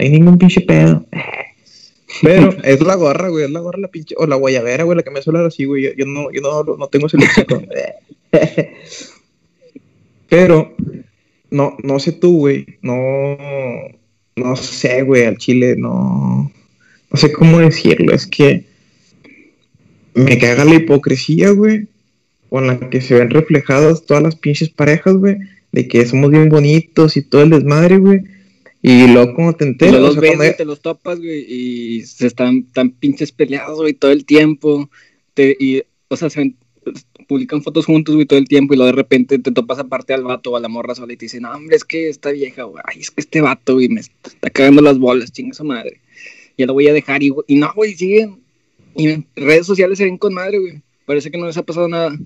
hay ningún pinche pedo. Pero es la gorra, güey, es la gorra la pinche, o la guayabera, güey, la que me suele así, güey, yo, yo, no, yo no, no tengo ese léxico. Pero, no, no sé tú, güey, no, no sé, güey, al chile, no, no sé cómo decirlo, es que me caga la hipocresía, güey, con la que se ven reflejadas todas las pinches parejas, güey, de que somos bien bonitos y todo el desmadre, güey. Y luego como te enteras, los ves, te los topas, güey, y se están tan pinches peleados, güey, todo el tiempo. Te, y, o sea, se publican fotos juntos, güey, todo el tiempo, y luego de repente te topas aparte al vato o a la morra sola y te dicen, no, hombre, es que esta vieja, güey, ay, es que este vato, güey, me está cagando las bolas, chinga su madre. Ya lo voy a dejar, y, y no, güey, siguen. Y en redes sociales se ven con madre, güey. Parece que no les ha pasado nada.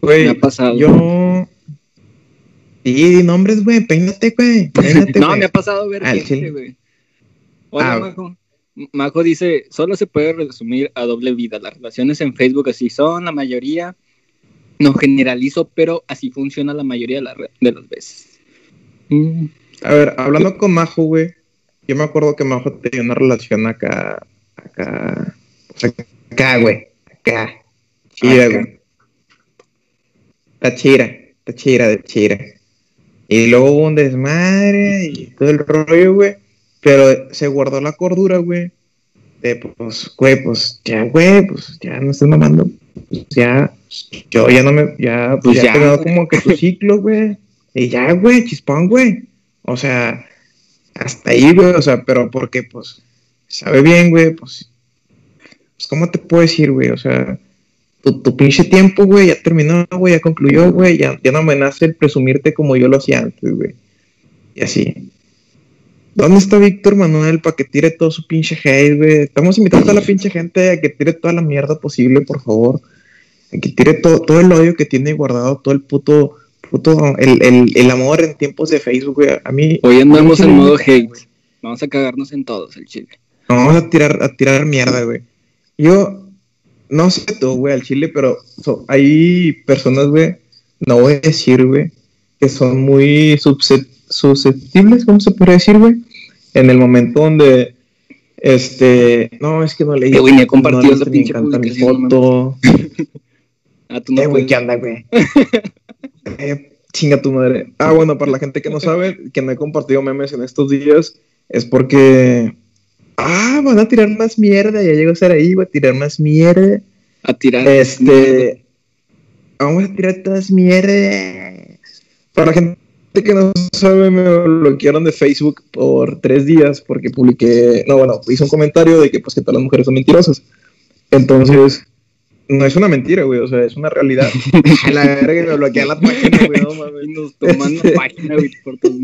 Güey, me ha pasado. Yo. Sí, nombres, güey, peínate, güey. no, me ha pasado ver gente, güey. Hola, ah, Majo. Majo dice, solo se puede resumir a doble vida. Las relaciones en Facebook así son, la mayoría. No generalizo, pero así funciona la mayoría de, de las veces. Mm. A ver, hablando con Majo, güey. Yo me acuerdo que Majo tenía una relación acá. Acá. acá, güey. Acá. Chira, güey. La chira. La chira de chira. Y luego hubo un desmadre y todo el rollo, güey. Pero se guardó la cordura, güey. De, pues, güey, pues, ya, güey, pues, ya no estoy mamando. Pues, ya, yo ya no me, ya, pues, pues ya, quedado como que tu ciclo, güey. Y ya, güey, chispón, güey. O sea, hasta ahí, güey, o sea, pero porque, pues, sabe bien, güey, pues, pues, ¿cómo te puedo decir, güey? O sea, tu, pinche tiempo, güey, ya terminó, güey, ya concluyó, güey, ya, ya no me nace el presumirte como yo lo hacía antes, güey. Y así. ¿Dónde está Víctor Manuel para que tire todo su pinche hate, güey? Estamos invitando a la pinche gente a que tire toda la mierda posible, por favor. A que tire todo, todo el odio que tiene guardado, todo el puto, puto, el, el, el amor en tiempos de Facebook, güey. A mí. Hoy andamos en modo hate. Vamos a cagarnos en todos, el chile. Vamos a tirar, a tirar mierda, güey. Yo, no sé tú, güey, al chile, pero hay personas, güey, no voy a decir, güey, que son muy susceptibles, ¿cómo se puede decir, güey? En el momento donde, este, no, es que no leí. Güey, ni he compartido esa pinche mi foto. ah, tú no eh, güey, ¿qué anda, güey? eh, chinga tu madre. Ah, bueno, para la gente que no sabe, que no he compartido memes en estos días, es porque ah, van a tirar más mierda, ya llego a estar ahí, voy a tirar más mierda. A tirar. Este, vamos a tirar todas mierda. Para la gente que no sabe, me bloquearon de Facebook por tres días porque publiqué, no, bueno, hice un comentario de que pues que todas las mujeres son mentirosas. Entonces, no es una mentira, güey, o sea, es una realidad. la verga que me bloquean la página, güey, no mames. Nos toman la página, güey, por tus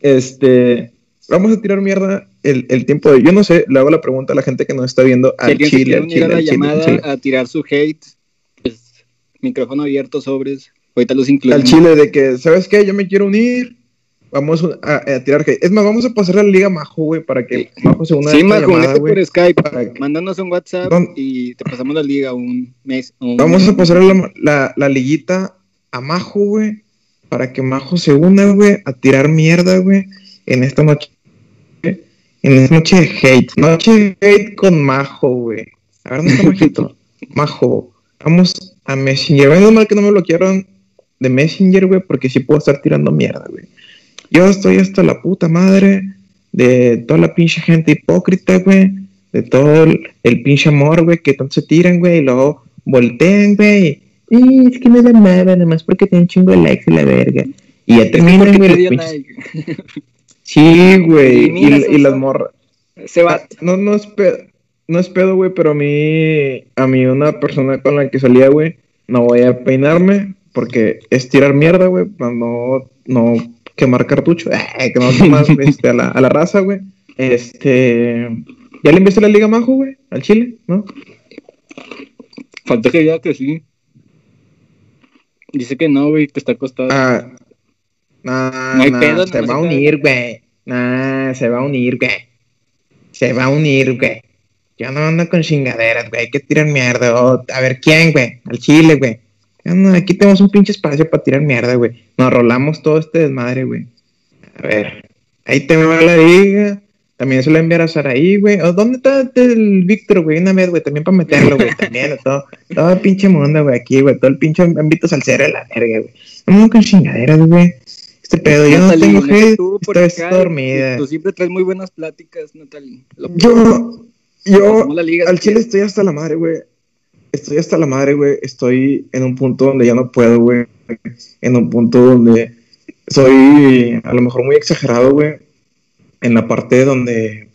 Este, vamos a tirar mierda el, el, tiempo de. Yo no sé, le hago la pregunta a la gente que nos está viendo. Al Chile, al Chile, la llamada a tirar su hate, pues, micrófono abierto, sobres. Ahorita los incluyo. Al Chile, de que, ¿sabes qué? Yo me quiero unir. Vamos a, tirar hate. Es más, vamos a pasar a la Liga Majo, güey, para que Majo se una. Sí, Majo, por Skype. Mándanos un WhatsApp y te pasamos la liga un mes. vamos a pasar la, la, la liguita a Majo, güey, para que Majo se una, güey, a tirar mierda, güey, en esta noche en noche de hate. Noche de hate con Majo, güey. A ver, ¿dónde está Majito? Majo. Vamos a Messenger. Menos mal que no me bloquearon de Messenger, güey, porque sí puedo estar tirando mierda, güey. Yo estoy hasta la puta madre de toda la pinche gente hipócrita, güey. De todo el, pinche amor, güey, que tanto se tiran, güey, y luego voltean, güey. Y es que no da nada, nada más porque tienen chingo de likes y la verga. Y ya terminan, güey, Sí, güey. Y, las morras. Se va. Ah, no, no es pedo, no es pedo, güey, pero a mí, a mí una persona con la que salía, güey, no voy a peinarme porque es tirar mierda, güey, no, no quemar cartucho, eh, que no quemas este, a, la, a la raza, güey. Este, ¿ya le enviaste la Liga Majo, güey, al Chile, no? Falta que ya que sí. Dice que no, güey, que está acostado. Ah, no, hay pedo, se va a unir, güey. Nah, se va a unir, güey. Se va a unir, güey. Yo no ando con chingaderas, güey. Hay que tirar mierda. a ver, ¿quién, güey? Al chile, güey. aquí tenemos un pinche espacio para tirar mierda, güey. Nos rolamos todo este desmadre, güey. A ver, ahí te va la liga. También se la enviar a Saraí, güey. ¿O ¿Dónde está el Víctor, güey? Una vez, güey, también para meterlo, güey. También, todo, todo el pinche mundo, güey, aquí, güey. Todo el pinche ámbito salsero de la verga, güey. No con chingaderas, güey. Este pedo, yo no tengo hate, acá, dormida. Tú siempre traes muy buenas pláticas, Natalie. Lo- Yo, yo, Pasamos la liga, al chile quieres. estoy hasta la madre, güey. Estoy hasta la madre, güey. Estoy en un punto donde ya no puedo, güey. En un punto donde soy a lo mejor muy exagerado, güey. En la parte donde.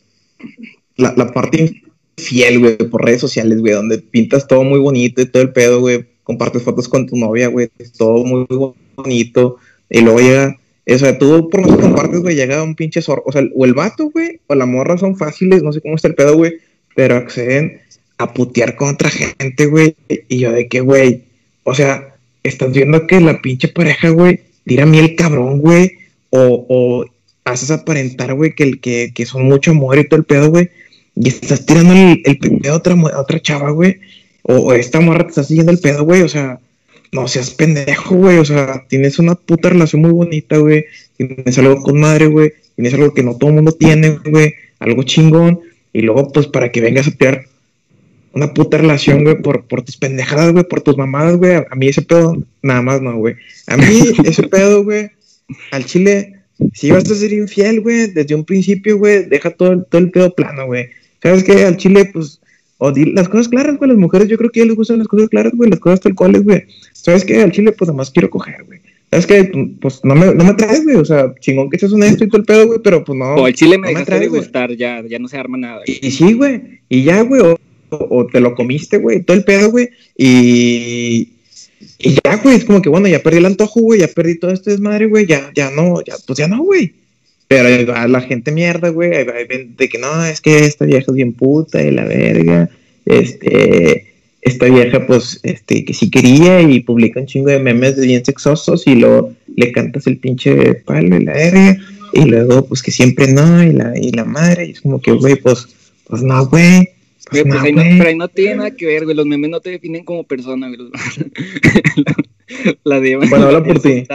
La, la parte infiel, güey, por redes sociales, güey. Donde pintas todo muy bonito y todo el pedo, güey. Compartes fotos con tu novia, güey. Es todo muy bonito. Y luego llega. O sea, tú por más que compartes, güey, llega un pinche zorro. O sea, o el vato, güey, o la morra son fáciles, no sé cómo está el pedo, güey. Pero acceden a putear con otra gente, güey. Y yo de que, güey, o sea, estás viendo que la pinche pareja, güey, tira miel cabrón, güey. O, o haces aparentar, güey, que, que, que son mucho amor y todo el pedo, güey. Y estás tirando el, el pedo a otra, a otra chava, güey. O, o esta morra te está siguiendo el pedo, güey. O sea, no seas pendejo, güey. O sea, tienes una puta relación muy bonita, güey. Tienes algo con madre, güey. Tienes algo que no todo el mundo tiene, güey. Algo chingón. Y luego, pues, para que vengas a tirar una puta relación, güey, por, por tus pendejadas, güey, por tus mamadas, güey. A, mí ese pedo, nada más no, güey. A mí ese pedo, güey, al chile, si vas a ser infiel, güey, desde un principio, güey, deja todo, todo el pedo plano, güey. ¿Sabes qué? Al chile, pues, o di las cosas claras, güey, las mujeres yo creo que ya les gustan las cosas claras, güey, las cosas tal cuales, güey. ¿Sabes qué? Al chile, pues, nada más quiero coger, güey. ¿Sabes qué? Pues, no me, no me traes, güey, o sea, chingón que seas honesto y todo el pedo, güey, pero, pues, no. O al chile me no me traes, de gustar, ya, ya no se arma nada. Y, y sí, güey. Y ya, güey. O, o- o te lo comiste, güey. Todo el pedo, güey. Y. Y ya, güey. Es como que, bueno, ya perdí el antojo, güey. Ya perdí todo este desmadre, güey. Ya, ya no, ya, pues ya no, güey. Pero ahí va la gente mierda, güey. De que no, es que esta vieja es bien puta y la verga. Este. Esta vieja, pues, este, que sí quería y publica un chingo de memes de bien sexosos y luego le cantas el pinche palo y la verga. Y luego, pues, que siempre no, y la, y la madre. Y es como que, güey, pues, pues no, güey. Pues Güey, pues no, no, pero ahí no tiene nada que ver, güey. Los memes no te definen como persona, güey. la, la de Bueno, habla por ti.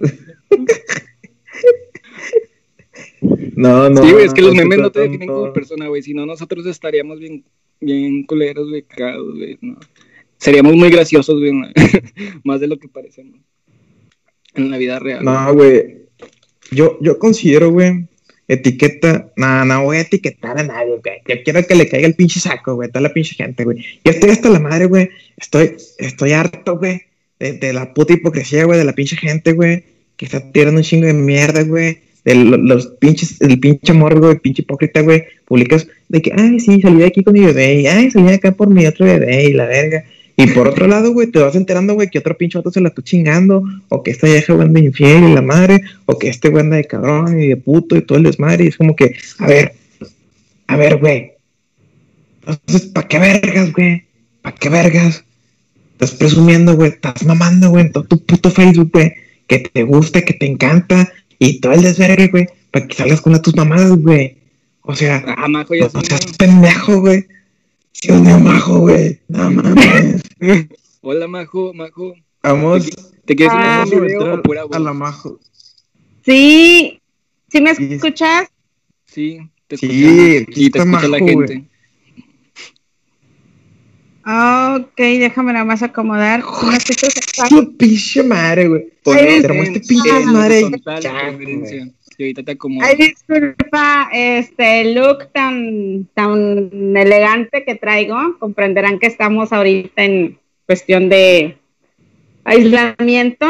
No, no. sí, güey, es que los no memes no te definen como persona, güey. Si no, nosotros estaríamos bien, bien culeros, güey, cagados, güey. No. Seríamos muy graciosos, güey. ¿no? Más de lo que parecemos. En la vida real. No, güey. Yo, yo considero, güey, etiqueta. No, no voy a etiquetar a nadie, güey. Yo quiero que le caiga el pinche saco, güey. Toda la pinche gente, güey. Yo estoy hasta la madre, güey. Estoy, estoy harto, güey. De, de la puta hipocresía, güey. De la pinche gente, güey. Que está tirando un chingo de mierda, güey. De lo- los pinches, el pinche amor, güey. Pinche hipócrita, güey. Publicas de que, ay, sí, salí de aquí con mi bebé. Y, ay, salí de acá por mi otro bebé. Y la verga. Y por otro lado, güey, te vas enterando, güey, que otro pinche vato se la está chingando, o que esta vieja güey anda infiel y la madre, o que este güey anda de cabrón y de puto y todo el desmadre, y es como que, a ver, a ver, güey. Entonces, ¿para qué vergas, güey? ¿Para qué vergas? Estás presumiendo, güey, estás mamando, güey, en todo tu puto Facebook, güey, que te gusta, que te encanta, y todo el desvergue, güey, para que salgas con una tus mamadas, güey. O sea, Ah, majo, ya no seas pendejo, güey. Sí, un majo, güey. No mames. Hola, majo, majo. Vamos, ¿Te quieres Ah, un video o pura voz? a la majo. Sí, ¿sí me Sí. escuchas? Sí, te Sí, escuchamos. aquí Y te escucha la majo, güey. gente. Ok, déjame nada más acomodar. ¿Sí me escuchas? Su pinche madre, güey. Este pinche Ya, preferencia. güey. Y ahorita te acomodo. Ay, disculpa, este look tan, tan elegante que traigo. Comprenderán que estamos ahorita en cuestión de aislamiento.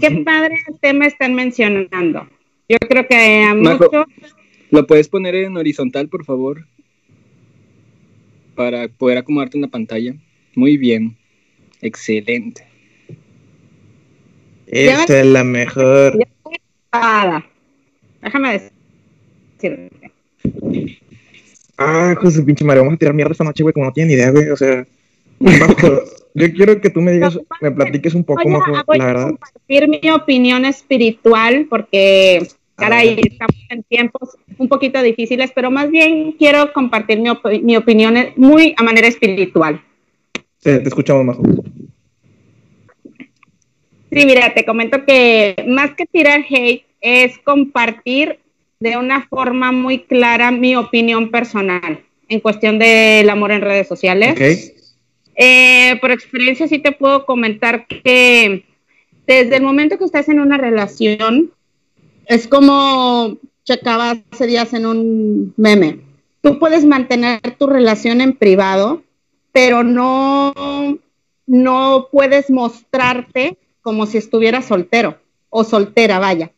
Qué padre tema están mencionando. Yo creo que a muchos ¿Lo puedes poner en horizontal, por favor? Para poder acomodarte en la pantalla. Muy bien. Excelente. Esa es la mejor. Déjame decirte. Ah, su pinche madre. Vamos a tirar mierda esta noche, güey, como no tienen idea, güey. O sea, yo quiero que tú me digas, me platiques un poco, Voy a, majo, voy la a verdad. compartir mi opinión espiritual porque, caray, estamos en tiempos un poquito difíciles, pero más bien quiero compartir mi, op- mi opinión muy a manera espiritual. Te, te escuchamos, majo. Sí, mira, te comento que más que tirar hate, es compartir de una forma muy clara mi opinión personal en cuestión del amor en redes sociales. Eh, por experiencia sí te puedo comentar que desde el momento que estás en una relación, es como checaba hace días en un meme. Tú puedes mantener tu relación en privado, pero no, no puedes mostrarte como si estuvieras soltero o soltera, vaya.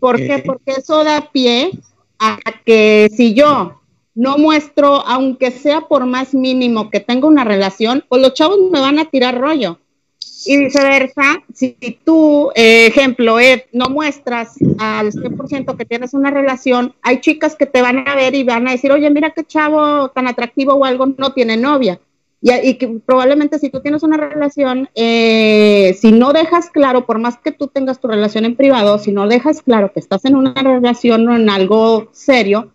¿Por qué? Porque eso da pie a que si yo no muestro, aunque sea por más mínimo que tenga una relación, pues los chavos me van a tirar rollo. Y viceversa, si tú, eh, ejemplo, Ed, no muestras al 100% que tienes una relación, hay chicas que te van a ver y van a decir, oye, mira qué chavo tan atractivo o algo no tiene novia. Y, que probablemente si tú tienes una relación, eh, si no dejas claro, por más que tú tengas tu relación en privado, si no dejas claro que estás en una relación o en algo serio,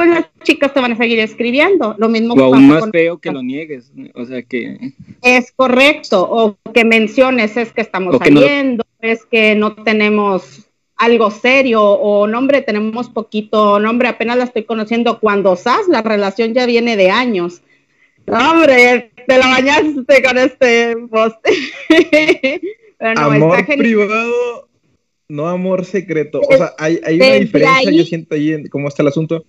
pues las chicas te van a seguir escribiendo. Lo mismo o aún más feo que lo niegues, o sea que... Es correcto, o que menciones es que estamos saliendo, es que no tenemos algo serio, o nombre, tenemos poquito, nombre, apenas la estoy conociendo, cuando sabes, la relación ya viene de años. hombre, te la bañaste con este post. amor privado, no amor secreto. O sea, hay, hay una diferencia, yo siento ahí en cómo está el asunto.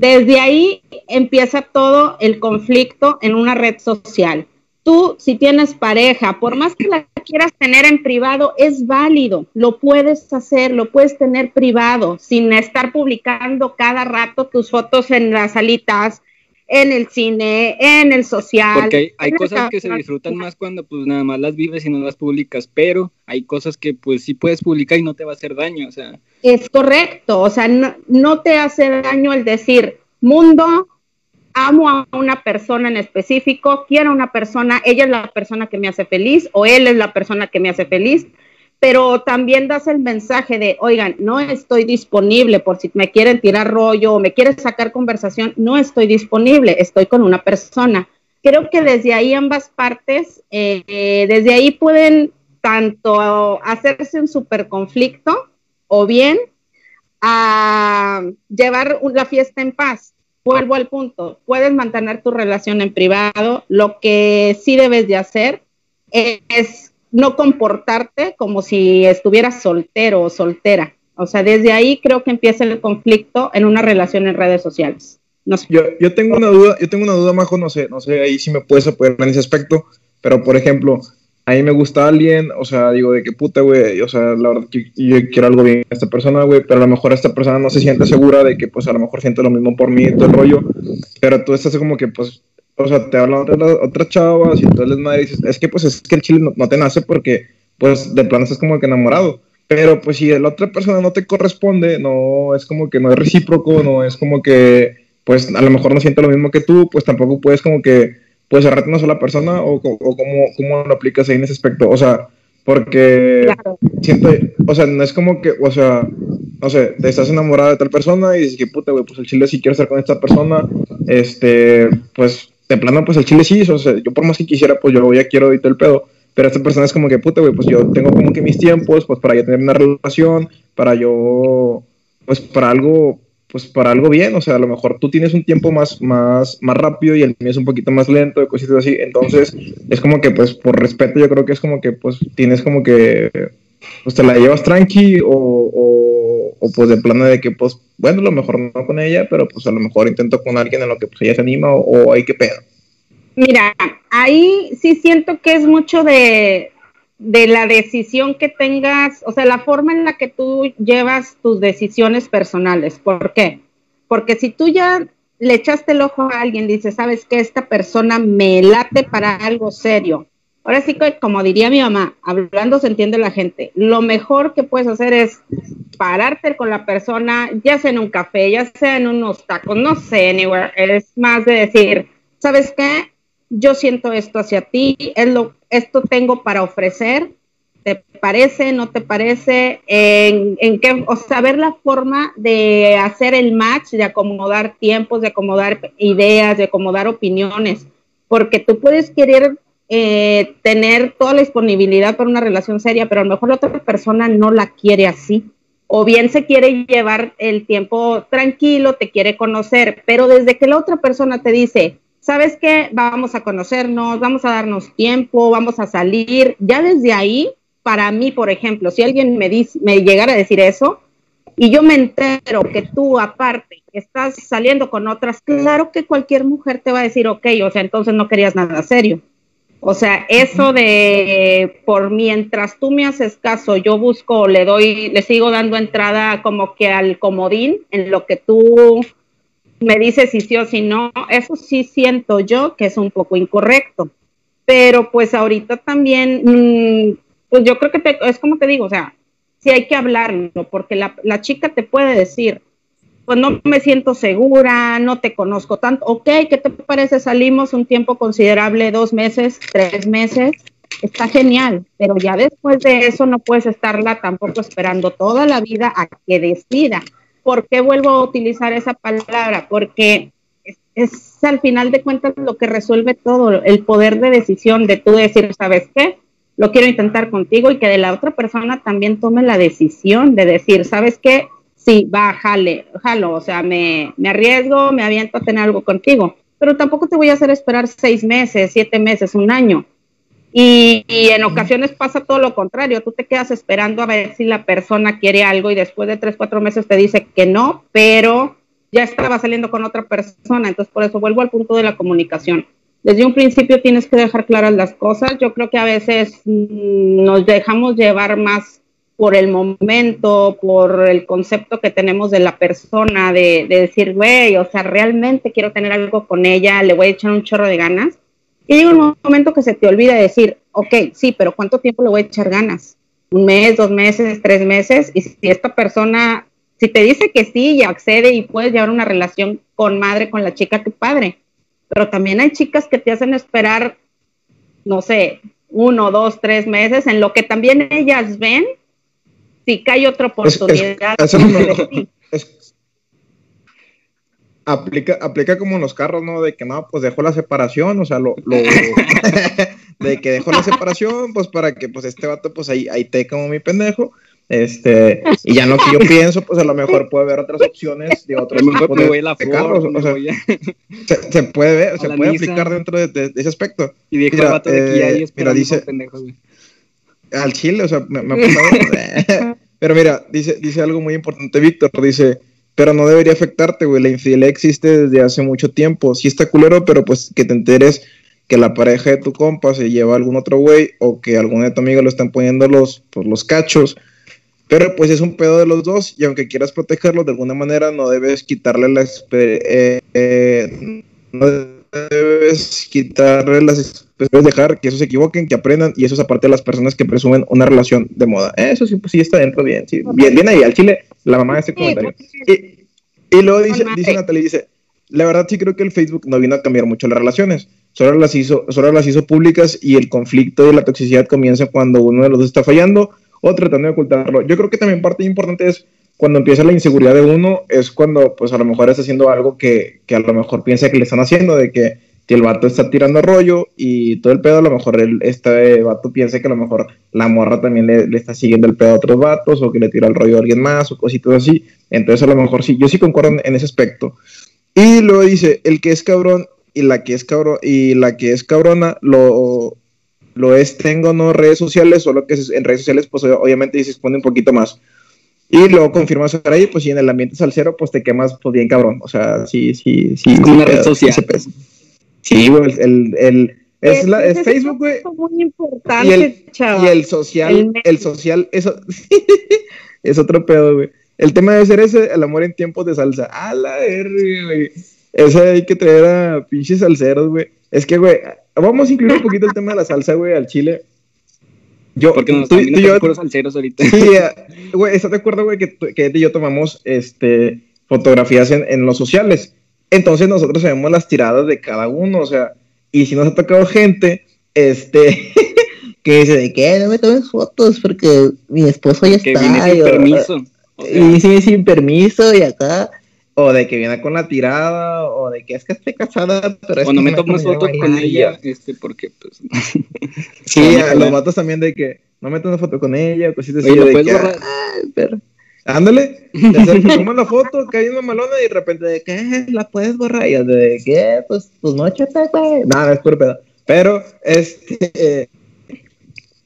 Desde ahí empieza todo el conflicto en una red social. Tú, si tienes pareja, por más que la quieras tener en privado, es válido, lo puedes hacer, lo puedes tener privado, sin estar publicando cada rato tus fotos en las salitas, en el cine, en el social. Porque hay, cosas que se disfrutan más cuando pues nada más las vives y no las publicas, pero hay cosas que pues sí puedes publicar y no te va a hacer daño, o sea. Es correcto, o sea, no, no te hace daño el decir, mundo, amo a una persona en específico, quiero a una persona, ella es la persona que me hace feliz o él es la persona que me hace feliz, pero también das el mensaje de, oigan, no estoy disponible por si me quieren tirar rollo o me quieren sacar conversación, no estoy disponible, estoy con una persona. Creo que desde ahí ambas partes, eh, desde ahí pueden tanto hacerse un super conflicto o bien llevar la fiesta en paz. Vuelvo al punto, puedes mantener tu relación en privado, lo que sí debes de hacer es no comportarte como si estuvieras soltero o soltera. O sea, desde ahí creo que empieza el conflicto en una relación en redes sociales. No yo, yo tengo una duda, yo tengo una duda, Majo, no sé, no sé ahí si me puedes apoyar en ese aspecto, pero por ejemplo, a mí me gusta alguien, o sea, digo de qué puta, güey, o sea, la verdad que yo quiero algo bien a esta persona, güey, pero a lo mejor esta persona no se siente segura de que, pues, a lo mejor siente lo mismo por mí todo el rollo, pero tú estás como que, pues, o sea, te hablan otras otra chavas y tú les madre dices, es que pues es que el chile no, te nace porque pues de plano estás como que enamorado. Pero pues si la otra persona no te corresponde, no es como que no es recíproco, no es como que pues a lo mejor no siente lo mismo que tú, pues tampoco puedes como que pues cerrarte una sola persona o, o cómo, cómo lo aplicas ahí en ese aspecto. O sea, porque siento, o sea, no es como que, o sea, no sé, te estás enamorada de tal persona y dices que puta, güey, pues el chile si quiero estar con esta persona, este, pues de plano, pues el chile sí, o sea, yo por más que quisiera, pues yo ya quiero y el pedo. Pero esta persona es como que, puta, güey, pues yo tengo como que mis tiempos, pues para ya tener una relación, para yo, pues para algo, pues para algo bien, o sea, a lo mejor tú tienes un tiempo más, más, más rápido y el mío es un poquito más lento, cositas así. Entonces, es como que, pues, por respeto, yo creo que es como que, pues, tienes como que, pues te la llevas tranqui o, o pues de plano de que, pues, bueno, a lo mejor no con ella, pero pues a lo mejor intento con alguien en lo que pues ella se anima o, hay que pedo. Mira, ahí sí siento que es mucho de, de la decisión que tengas, o sea, la forma en la que tú llevas tus decisiones personales. ¿Por qué? Porque si tú ya le echaste el ojo a alguien, dices, sabes que esta persona me late para algo serio, Ahora sí que, como diría mi mamá, hablando se entiende la gente, lo mejor que puedes hacer es pararte con la persona, ya sea en un café, ya sea en unos tacos, no sé, anywhere, es más de decir, ¿sabes qué? Yo siento esto hacia ti, es lo, esto tengo para ofrecer, ¿te parece, no te parece? En, o saber la forma de hacer el match, de acomodar tiempos, de acomodar ideas, de acomodar opiniones, porque tú puedes querer tener toda la disponibilidad para una relación seria, pero a lo mejor la otra persona no la quiere así. O bien se quiere llevar el tiempo tranquilo, te quiere conocer, pero desde que la otra persona te dice, ¿sabes qué? Vamos a conocernos, vamos a darnos tiempo, vamos a salir, ya desde ahí, para mí, por ejemplo, si alguien me, dice, me llegara a decir eso, y yo me entero que tú aparte estás saliendo con otras, claro que cualquier mujer te va a decir, ok, o sea, entonces no querías nada serio. O sea, eso de por mientras tú me haces caso, yo busco, le doy, le sigo dando entrada como que al comodín en lo que tú me dices si sí o si no, eso sí siento yo que es un poco incorrecto. Pero pues ahorita también, mm, pues yo creo que es como te digo, o sea, sí hay que hablarlo, porque la, la chica te puede decir, pues no me siento segura, no te conozco tanto. Ok, ¿qué te parece? Salimos un tiempo considerable, dos meses, tres meses. Está genial, pero ya después de eso no puedes estarla tampoco esperando toda la vida a que decida. ¿Por qué vuelvo a utilizar esa palabra? Porque es, es al final de cuentas lo que resuelve todo, el poder de decisión de tú decir, ¿sabes qué? Lo quiero intentar contigo y que de la otra persona también tome la decisión de decir, ¿sabes qué? Sí, va, jale, jalo, o sea, me, me arriesgo, me aviento a tener algo contigo, pero tampoco te voy a hacer esperar seis meses, siete meses, un año. Y, en ocasiones pasa todo lo contrario, tú te quedas esperando a ver si la persona quiere algo y después de tres, cuatro meses te dice que no, pero ya estaba saliendo con otra persona, entonces por eso vuelvo al punto de la comunicación. Desde un principio tienes que dejar claras las cosas, yo creo que a veces mm, nos dejamos llevar más por el momento, por el concepto que tenemos de la persona, de, decir, güey, o sea, realmente quiero tener algo con ella, le voy a echar un chorro de ganas. Y llega un momento que se te olvida decir, ok, sí, pero ¿cuánto tiempo le voy a echar ganas? ¿Un mes, dos meses, tres meses? Y si esta persona, si te dice que sí y accede y puedes llevar una relación con madre, con la chica, qué padre. Pero también hay chicas que te hacen esperar, no sé, uno, dos, tres meses, en lo que también ellas ven si cae otra oportunidad. aplica, aplica como en los carros, ¿no? De que no, pues dejó la separación, o sea, lo, de que dejó la separación, pues para que pues este vato, pues ahí, ahí te como mi pendejo. Este, y ya no que yo pienso, pues a lo mejor puede haber otras opciones de otros tipos de, la carros. O sea, se, puede ver, se puede aplicar dentro de, ese aspecto. Y dijo el vato de que ahí eh, mira, dice, al chile, o sea, me, ha pasado. pero mira, dice, dice algo muy importante Víctor, dice, pero no debería afectarte, güey, la infidelidad existe desde hace mucho tiempo. Sí está culero, pero pues que te enteres que la pareja de tu compa se lleva a algún otro güey o que alguno de tu amigo lo están poniendo los, pues, los cachos. Pero pues es un pedo de los dos y aunque quieras protegerlos de alguna manera no debes quitarle la... Eh, eh, no debes quitarle las debes dejar que esos se equivoquen, que aprendan, y eso es aparte de las personas que presumen una relación de moda. Eso sí, pues sí está dentro bien, sí. Bien, bien ahí, al chile, la mamá de ese comentario. Y, y, luego dice, dice Natalie, dice, la verdad sí creo que el Facebook no vino a cambiar mucho las relaciones, solo las hizo, solo las hizo públicas y el conflicto y la toxicidad comienza cuando uno de los dos está fallando o tratando de ocultarlo. Yo creo que también parte importante es cuando empieza la inseguridad de uno, es cuando pues a lo mejor está haciendo algo que, que a lo mejor piensa que le están haciendo, de que el vato está tirando rollo y todo el pedo, a lo mejor el, este vato piensa que a lo mejor la morra también le, está siguiendo el pedo a otros vatos o que le tira el rollo a alguien más o cositas así. Entonces a lo mejor sí, yo sí concuerdo en, ese aspecto. Y luego dice, el que es cabrón y la que es cabrón y la que es cabrona lo, lo es tengo no redes sociales, solo que en redes sociales pues obviamente se expone un poquito más. Y luego confirmas ahí, pues si en el ambiente salsero pues te quemas pues bien cabrón, o sea, sí, sí, sí. Como una red social. Sí, güey, el, el, es, la, es Facebook, güey. muy importante, y el, y el social, el, social, eso es otro pedo, güey. El tema debe ser ese, el amor en tiempos de salsa. A la R, güey. Ese hay que traer a pinches salseros, güey. Es que, güey, vamos a incluir un poquito el tema de la salsa, güey, al chile. Yo, Porque nos tú, tú y yo, salseros ahorita. Sí, güey, ¿estás de acuerdo, güey, que, que y yo tomamos este, fotografías en, en los sociales? Entonces nosotros sabemos las tiradas de cada uno, o sea, y si nos ha tocado gente, este, que dice de que no me tomes fotos porque mi esposo ya que está. Viene sin permiso. Y sí, sin permiso y acá. O de que viene con la tirada, o de que es que estoy casada, pero es o no me tomes fotos con ella, este, porque pues. sí, a los vatos también de que no me tomes foto con ella, cositas así. de que, ah, pero, Ándale, te tomas la foto, que hay una malona y de repente de que la puedes borrar y de que pues, pues no chata, güey. Nada, es puro pedo. Pero, este,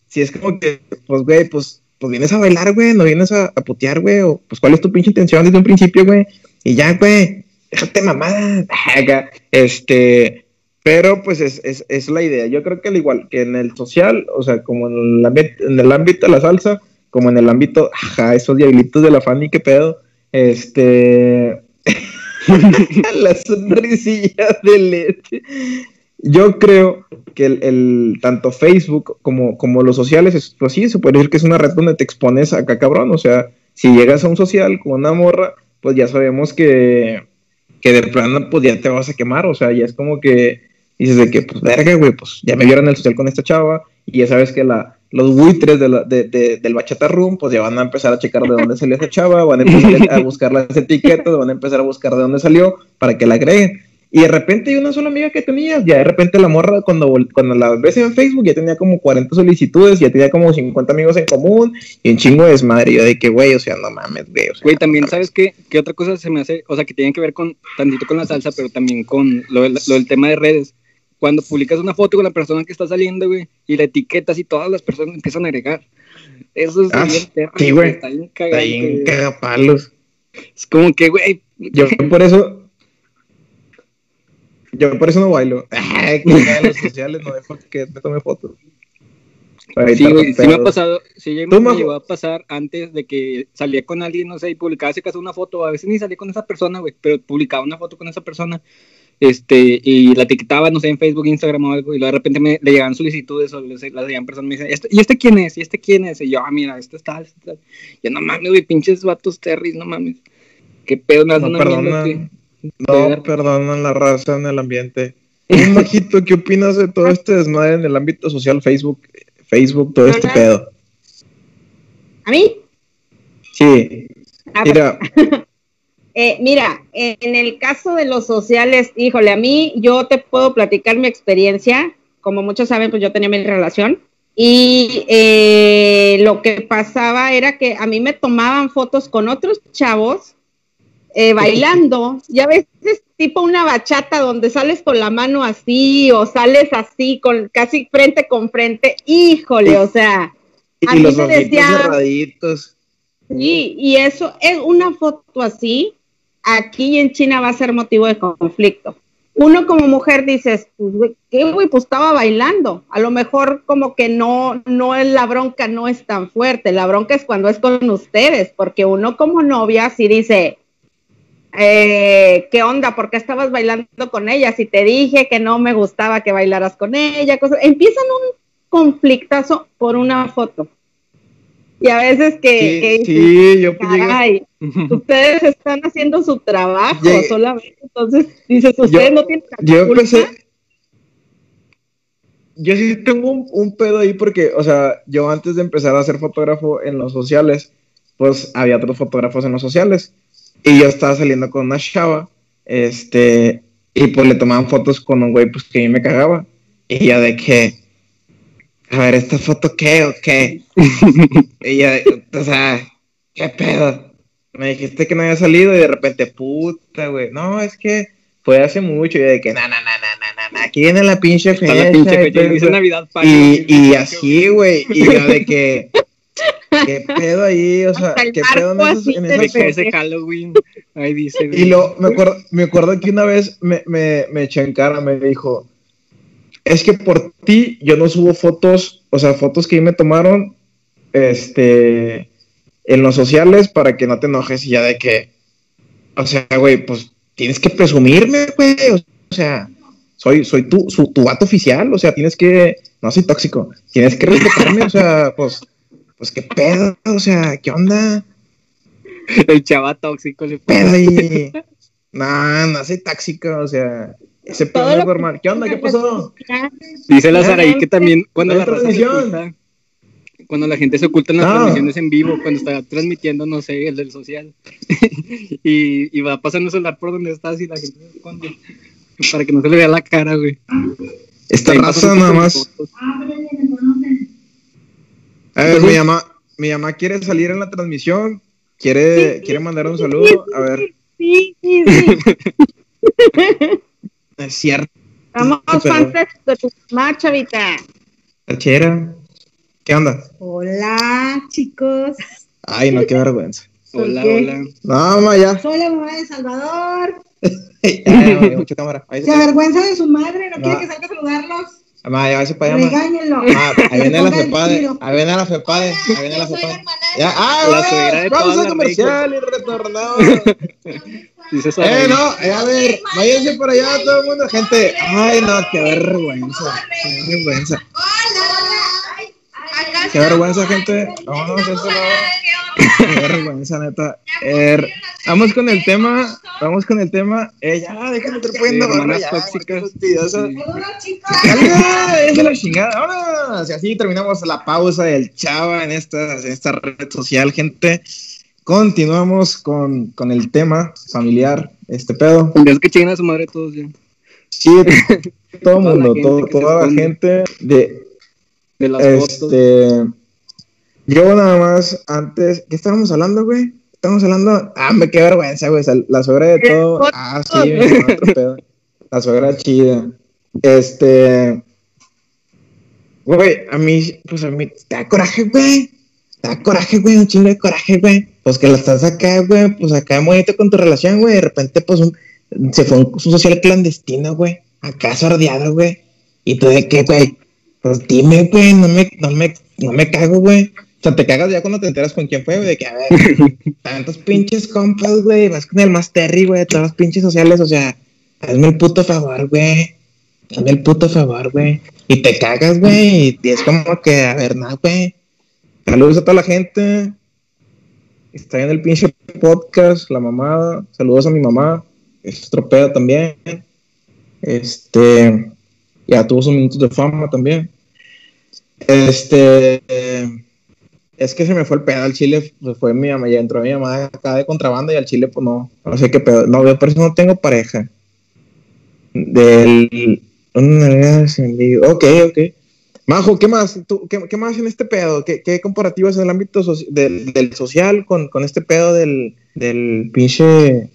si es como que, pues, güey, pues, pues vienes a bailar, güey, no vienes a, a putear, güey, o pues cuál es tu pinche intención desde un principio, güey, y ya, güey, déjate mamada, este, pero pues es, es, es, la idea. Yo creo que al igual que en el social, o sea, como en el, en el ámbito de la salsa, como en el ámbito, ajá, esos diablitos de la Fanny, qué pedo, este, la sonrisilla de leche. Yo creo que el, tanto Facebook como, como los sociales, pues sí, se puede decir que es una red donde te expones acá, cabrón. O sea, si llegas a un social con una morra, pues ya sabemos que, que de plano, pues ya te vas a quemar. O sea, ya es como que dices de que, pues verga, güey, pues ya me vieron en el social con esta chava y ya sabes que la, los buitres de la, de, de, del bachata room, pues ya van a empezar a checar de dónde salió esa chava, van a empezar a buscar las etiquetas, van a empezar a buscar de dónde salió para que la agreguen. Y de repente hay una sola amiga que tenías, ya de repente la morra cuando, cuando la ves en Facebook ya tenía como 40 solicitudes, ya tenía como 50 amigos en común y un chingo de desmadre. Yo de que, güey, o sea, no mames, güey. O sea, güey, también, ¿sabes qué? ¿Qué otra cosa se me hace? O sea, que tiene que ver con, tantito con la salsa, pero también con lo, lo del tema de redes cuando publicas una foto con la persona que está saliendo, güey, y la etiquetas y todas las personas empiezan a agregar. Eso es ah, sí, güey. Está bien cagapalos. Es como que, güey. Yo por eso. Yo por eso no bailo. en sociales no dejo que me tome fotos. Sí, güey, sí me ha pasado, sí me llegó a pasar antes de que salía con alguien, no sé, y publicaba si acaso una foto, a veces ni salía con esa persona, güey, pero publicaba una foto con esa persona este, y la etiquetaba, no sé, en Facebook, Instagram o algo, y luego de repente me, le llegaban solicitudes o las llegaban personas, me dicen, ¿Este, ¿y este quién es? ¿Y este quién es? Y yo, ah, mira, este está, este está. Yo, no mames, güey, pinches vatos terris, no mames. ¿Qué pedo me no, perdonan, No, perdonan la raza en el ambiente. Un majito, ¿qué opinas de todo este desmadre en el ámbito social, Facebook, Facebook, todo este pedo? ¿A mí? Sí. Ah. Mira, Eh, mira, en el caso de los sociales, híjole, a mí yo te puedo platicar mi experiencia. Como muchos saben, pues yo tenía mi relación. Y eh, lo que pasaba era que a mí me tomaban fotos con otros chavos eh, bailando. Ya ves, es tipo una bachata donde sales con la mano así o sales así, con casi frente con frente. Híjole, o sea. Y, los me decía, Sí, y eso es una foto así aquí en China va a ser motivo de conflicto. Uno como mujer dices, pues, ¿qué güey? Pues estaba bailando. A lo mejor como que no, no es la bronca, no es tan fuerte. La bronca es cuando es con ustedes, porque uno como novia sí dice, eh, ¿qué onda? ¿Por qué estabas bailando con ella? Si te dije que no me gustaba que bailaras con ella, cosas. Empiezan un conflictazo por una foto. Y a veces que, sí, yo ustedes están haciendo su trabajo solamente, entonces dices, ustedes no tienen Yo pensé, yo sí tengo un, pedo ahí porque, o sea, yo antes de empezar a ser fotógrafo en los sociales, pues había otros fotógrafos en los sociales y yo estaba saliendo con una chava, este, y pues le tomaban fotos con un güey pues que a mí me cagaba y ya de que a ver, ¿esta foto qué o qué? y ya, o sea, ¿qué pedo? Me dijiste que no había salido y de repente, puta, güey, no, es que fue hace mucho y de que, na, na, na, na, na, aquí viene la pinche fecha. La pinche fecha, dice Navidad Y, y así, güey, y yo de que, ¿qué pedo ahí? O sea, ¿qué pedo en esos, en esos ese Halloween? Ahí dice. Y lo, me acuerdo, me acuerdo que una vez me, me, me eché en cara, me dijo, es que por ti yo no subo fotos, o sea, fotos que me tomaron, este, en los sociales para que no te enojes y ya de que, o sea, güey, pues tienes que presumirme, güey, o sea, soy, soy tu, su, tu vato oficial, o sea, tienes que, no soy tóxico, tienes que respetarme, o sea, pues, pues qué pedo, o sea, ¿qué onda? El chava tóxico le pedo ahí. No, no soy tóxico, o sea, ese pedo es normal. ¿Qué onda? ¿Qué pasó? Dice la ahí que también cuando la, transmisión. cuando la gente se oculta en las transmisiones en vivo, cuando está transmitiendo, no sé, el del social, y, y, va pasando el celular por donde estás y la gente se esconde para que no se le vea la cara, güey. Esta raza nada más. A ver, mi mamá, mi mamá quiere salir en la transmisión, ¿Quiere, ¿quiere mandar un saludo? A ver. Sí, sí, sí. Es cierto. Estamos fans de tu mamá, chavita. Chera. ¿Qué onda? Hola, chicos. Ay, no, qué vergüenza. Hola, qué? hola. No, mamá, ya. Soy la mamá de Salvador. Ya, ya, ya, mucha cámara. Ahí se avergüenza de su madre, no, No. quiere que salga a saludarlos. Mamá, ya, se para allá. Regáñenlo. Ah, ahí viene la FEPADE. Ahí viene la FEPADE. Ahí viene la FEPADE. Ya, ah, La güey, suegra de vamos todas a las comercial y retornamos. Dice Eh, no, eh, a ver, váyanse por allá todo el mundo, gente. Ay, no, qué vergüenza. Qué vergüenza. Qué vergüenza, gente. Vámonos a este lado. Qué vergüenza, neta. Er, vamos con el tema. Vamos con el tema. Eh, ya, déjame estar poniendo Sí, ya, tóxicas. ¡Es de la chingada! ¡Vámonos! Y así terminamos la pausa del Chava en esta, en esta red social, gente. Continuamos con, con el tema familiar, este pedo. Es que chingan a su madre todos ya. Sí, todo el Toda la mundo, gente todo- toda la gente de De las fotos. este. Yo nada más, antes, ¿qué estábamos hablando, güey? Estamos hablando, ah, me qué vergüenza, güey, la suegra de todo. Ah, sí, no, otro pedo. La suegra chida. Este. Güey, a mí, pues a mí, te da coraje, güey. Te da coraje, güey, un chingo de coraje, güey. Pues que la estás acá, güey, pues acá bonito con tu relación, güey. De repente, pues un, se fue un social clandestino, güey. Acá sordeado, güey. Y tú de qué, güey. Pues dime, güey, no me, no me, no me cago, güey. O sea, te cagas ya cuando te enteras con quién fue, güey, de que, a ver, tantos pinches compas, güey, vas con el más terry, güey, de todas las pinches sociales, o sea, hazme el puto favor, güey. Hazme el puto favor, güey. Y te cagas, güey, y es como que, a ver, nada, güey. Saludos a toda la gente. Está en el pinche podcast, la mamada. Saludos a mi mamá. Es otro pedo también. Este. Ya tuvo sus minutos de fama también. Este. eh, es que se me fue el pedo al chile. Pues fue mi mamá. Ya entró mi mamá acá de contrabando y al chile, pues no. No sé qué pedo. No, yo por eso no tengo pareja. Del. Ok, ok. Majo, ¿qué más? ¿Tú, qué, qué más en este pedo? ¿Qué, qué comparativas en el ámbito soci- del, del social con, con este pedo del, del pinche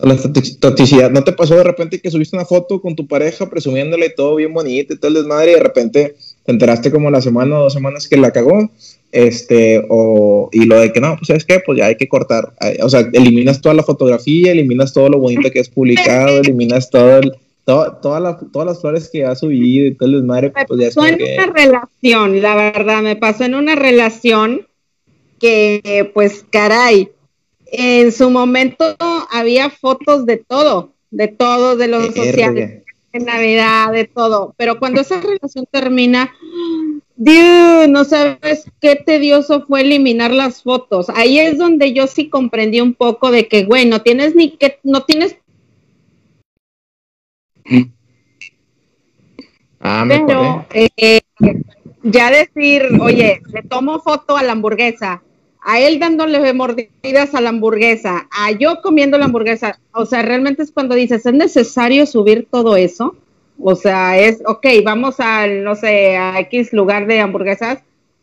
la toxic- toxicidad? ¿No te pasó de repente que subiste una foto con tu pareja presumiéndole todo bien bonito y todo desmadre y de repente te enteraste como la semana o dos semanas que la cagó? Este, o, y lo de que no, pues sabes qué, pues ya hay que cortar. O sea, eliminas toda la fotografía, eliminas todo lo bonito que has publicado, eliminas todo el, todo, toda la- todas las flores que has subido y todo el desmadre, pues ya es en que... una relación, la verdad, me pasó en una relación que, pues, caray, en su momento había fotos de todo, de todo, de los sociales, De Navidad, de todo. Pero cuando esa relación termina, Dios, no sabes qué tedioso fue eliminar las fotos. Ahí es donde yo sí comprendí un poco de que, güey, no tienes ni que, no tienes Ah, me pero eh, ya decir, oye, le tomo foto a la hamburguesa, a él dándole mordidas a la hamburguesa, a yo comiendo la hamburguesa, o sea, realmente es cuando dices, ¿es necesario subir todo eso? O sea, es, ok, vamos al, no sé, a X lugar de hamburguesas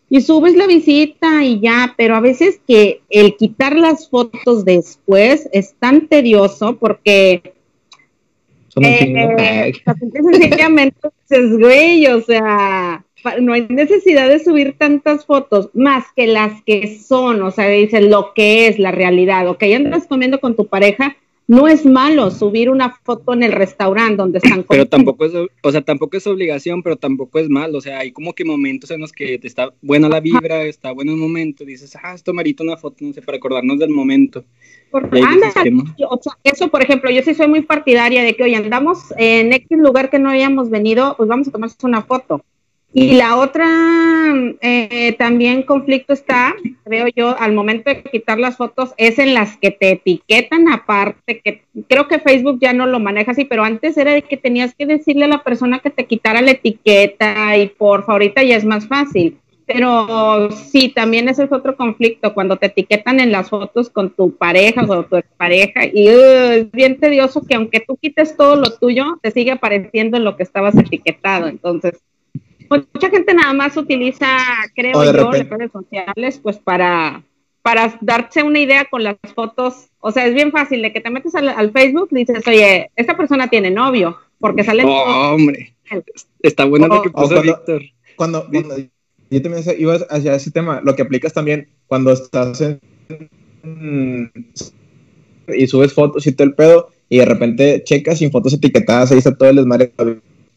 y subes la visita y ya, pero a veces que el quitar las fotos después es tan tedioso porque Son eh, sencillamente güey, o sea, no hay necesidad de subir tantas fotos, más que las que son, o sea, dices lo que es la realidad, ok, andas comiendo con tu pareja, no es malo subir una foto en el restaurante donde están Pero comiendo. tampoco es, o sea, tampoco es obligación, pero tampoco es mal. O sea, hay como que momentos en los que te está buena la vibra, está bueno el momento, dices, ah, esto merita una foto, no sé, para acordarnos del momento. Porque, anda, yo- o sea, eso, por ejemplo, yo sí soy muy partidaria de que, oye, andamos en X lugar que no habíamos venido, pues vamos a tomarse una foto. Y la otra, eh, también conflicto está, veo yo, al momento de quitar las fotos, es en las que te etiquetan aparte, que creo que Facebook ya no lo maneja así, pero antes era de que tenías que decirle a la persona que te quitara la etiqueta y por ahorita ya es más fácil. Pero sí, también ese es otro conflicto, cuando te etiquetan en las fotos con tu pareja o tu pareja, y uh, es bien tedioso que aunque tú quites todo lo tuyo, te sigue apareciendo en lo que estabas etiquetado. Entonces, mucha gente nada más utiliza, creo O de yo, repente- las redes sociales, pues para para darse una idea con las fotos, o sea, es bien fácil de que te metes al, al Facebook y dices, oye, esta persona tiene novio, porque salen Oh, hombre. Está bueno lo que Oh, puso cuando- Víctor. Cuando, cuando yo también iba hacia ese tema, lo que aplicas también cuando estás en y subes fotos y todo el pedo y de repente checas sin fotos etiquetadas, ahí está todo el desmadre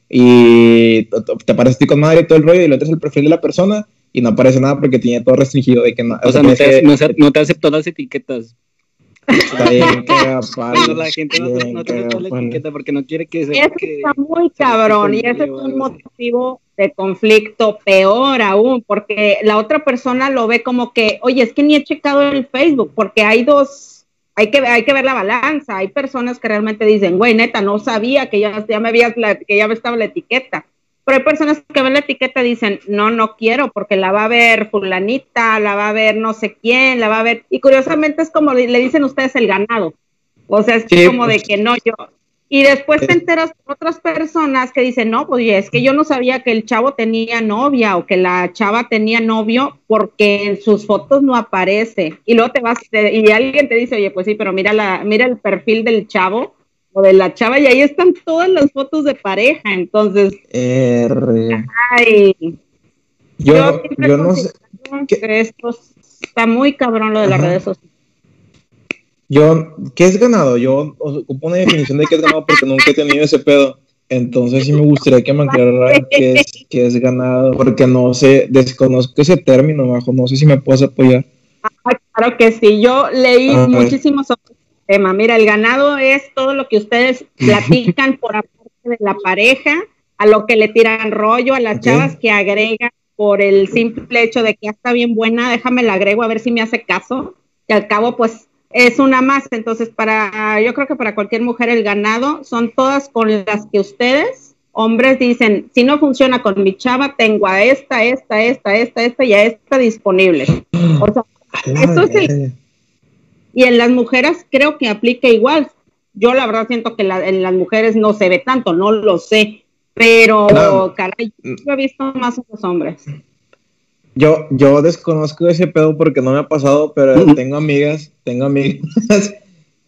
y te aparece ti con madre y todo el rollo y lo entras al perfil de la persona y no aparece nada porque tiene todo restringido de que no, O sea, no te, no, se- no te aceptó las etiquetas. está bien Cuando la gente no, te- bien no te aceptó la etiqueta porque no quiere que se Eso que- está muy cabrón y ese es un motivo de conflicto peor aún, porque la otra persona lo ve como que, oye, es que ni he checado el Facebook, porque hay dos, hay que, hay que ver la balanza, hay personas que realmente dicen, güey, neta, no sabía que ya, ya me habías, la- que ya estaba la etiqueta, pero hay personas que ven la etiqueta y dicen, no, no quiero, porque la va a ver fulanita, la va a ver no sé quién, la va a ver, y curiosamente es como le dicen ustedes el ganado, o sea, es Sí, como de pues. que no, yo, y después te Eh. enteras de otras personas que dicen, no, pues es que yo no sabía que el chavo tenía novia o que la chava tenía novio porque en sus fotos no aparece. Y luego te vas, y alguien te dice, oye, pues sí, pero mira, la, mira el perfil del chavo o de la chava y ahí están todas las fotos de pareja. Entonces, R. ay, Yo, siempre yo no sé, que esto está muy cabrón lo de las Ajá. redes sociales. Yo, ¿qué es ganado? Yo ocupo una definición de qué es ganado porque nunca he tenido ese pedo. Entonces sí me gustaría que me aclararan qué es, qué es ganado, porque no sé, desconozco ese término, bajo, no sé si me puedes apoyar. Ah, claro que sí, yo leí A ver. muchísimo sobre el tema. Mira, el ganado es todo lo que ustedes platican por aparte de la pareja, a lo que le tiran rollo, a las chavas que agregan por el simple hecho de que "Ah, está bien buena, déjame la agrego a ver si me hace caso, y al cabo pues es una más, entonces para, yo creo que para cualquier mujer el ganado son todas con las que ustedes, hombres, dicen, si no funciona con mi chava, tengo a esta, esta, esta, esta, esta y a esta disponible. O sea, Esto es el- y en las mujeres creo que aplica igual. Yo la verdad siento que la- en las mujeres no se ve tanto, no lo sé, pero No. caray, yo he visto más a los hombres. Yo, yo desconozco ese pedo porque no me ha pasado, pero Ujú. tengo amigas, tengo amigas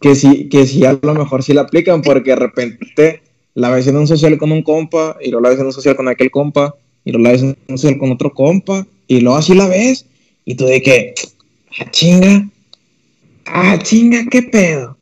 que sí, que sí a lo mejor sí la aplican porque de repente la ves en un social con un compa y luego la ves en un social con aquel compa y luego la ves en un social con otro compa y luego así la ves y tú de que, ah, chinga, ah, chinga, qué pedo.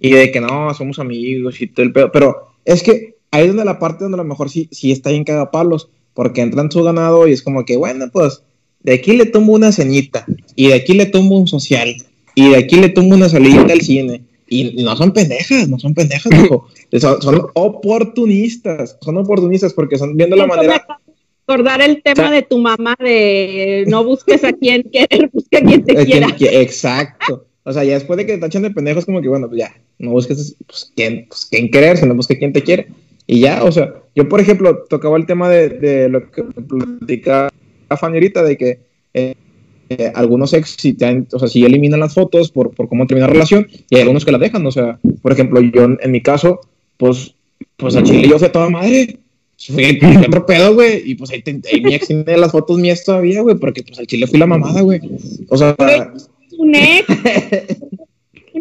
Y de que no, somos amigos y todo el pedo, pero es que ahí es donde la parte donde a lo mejor sí, sí está bien cagapalos, porque entran su ganado y es como que, bueno, pues de aquí le tomo una ceñita, y de aquí le tomo un social, y de aquí le tomo una salidita al cine. Y, no son pendejas, no son pendejas, hijo. Son, son oportunistas, son oportunistas porque son viendo la manera. Recordar el tema O sea- de tu mamá de no busques a quien querer, busca a quien te quiera. exacto. O sea, ya después de que te tachan de pendejos, como que bueno, pues ya, no busques pues, quién, pues, quién querer, sino busca quién te quiere. Y ya, o sea, yo por ejemplo tocaba el tema de, de lo que platicaba Ahorita, de que eh, eh, algunos ex, si, te han- o sea, si eliminan las fotos por, por cómo termina la relación, y hay algunos que las dejan, o sea, por ejemplo, yo en, mi caso, pues, pues a Chile yo fui a toda madre. Fui fui otro pedo, güey, y pues ahí, te- ahí mi ex tiene las fotos mías todavía, güey, porque pues al Chile fui la mamada, güey. O sea, un ex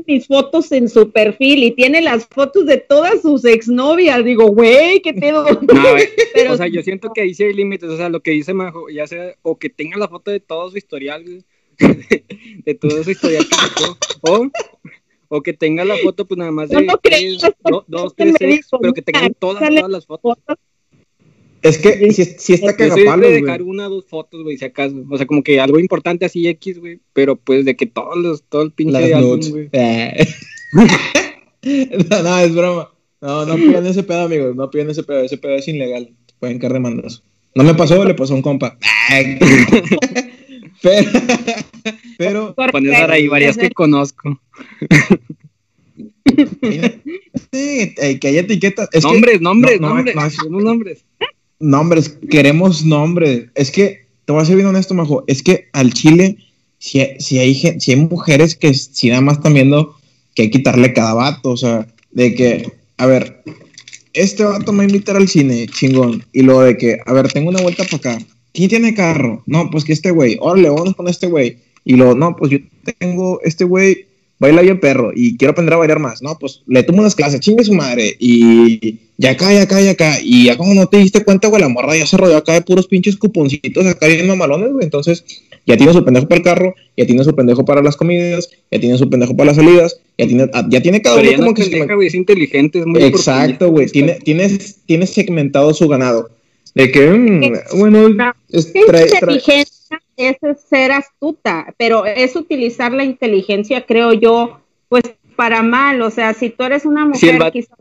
mis fotos en su perfil y tiene las fotos de todas sus exnovias. Digo, güey, qué pedo. No, Pero o sea, yo siento que ahí sí hay límites, o sea, lo que dice Majo, ya sea, o que tenga la foto de todo su historial, de todo su historial o, o que tenga la foto, pues nada más de no tres, do- dos, tres ex, pero que tengan todas, todas las fotos. Es que si, si está soy cagapalos, de güey. dejar una o dos fotos, güey, si acaso, o sea, como que algo importante así X, güey, pero pues de que todos los, todo el pinche Las álbum, güey. Eh. no, no, es broma. No, no piden ese pedo, amigos. No piden ese pedo. Ese pedo es ilegal. Pueden caer demandas. No me pasó, le pasó a un compa. Pero, pero Pones ahora ahí varias que conozco. sí, eh, que haya etiquetas. Es que- nombres, nombres, no, no, nombres, no, es- nombres. Nombres, queremos nombres. Es que, te voy a ser bien honesto, Majo. Es que al Chile, si, si, hay, si hay mujeres que si nada más están viendo que hay que quitarle cada vato, o sea, de que, a ver, este vato me va a invitar al cine, chingón. Y luego de que, a ver, tengo una vuelta para acá. ¿Quién tiene carro? No, pues que este güey. Órale, vamos con este güey. Y luego, no, pues yo tengo este güey, baila bien perro y quiero aprender a bailar más. No, pues le tomo unas clases, chingue su madre. Y ya acá, ya acá, ya acá. Y ya como no te diste cuenta, güey, la morra ya se rodeó acá de puros pinches cuponcitos acá bien mamalones, güey. Entonces, ya tiene su pendejo para el carro, ya tiene su pendejo para las comidas, ya tiene su pendejo para las salidas, ya tiene, ya tiene cada Pero uno no como que pendeja, güey, es inteligente, es muy Exacto, güey. Tiene, tiene, tiene segmentado su ganado. De que, mm, bueno, es- trae- es ser astuta, pero es utilizar la inteligencia, creo yo, pues para mal. O sea, si tú eres una Si mujer, vato- quizás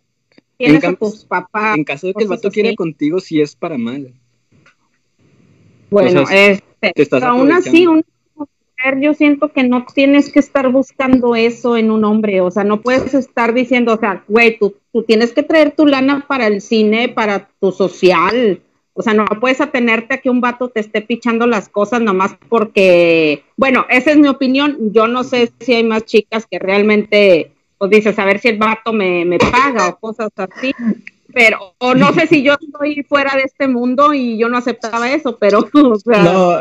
tienes a tus papás. En caso de que el vato quiera contigo, sí es para mal. Bueno, o sea, este, aún así, una mujer, yo siento que no tienes que estar buscando eso en un hombre. O sea, no puedes estar diciendo, o sea, güey, tú, tú tienes que traer tu lana para el cine, para tu social. O sea, no puedes atenerte a que un vato te esté pichando las cosas nomás porque, bueno, esa es mi opinión. Yo no sé si hay más chicas que realmente, pues dices, a ver si el vato me, me paga o cosas así. Pero, o no sé si yo estoy fuera de este mundo y yo no aceptaba eso, pero, o sea, No,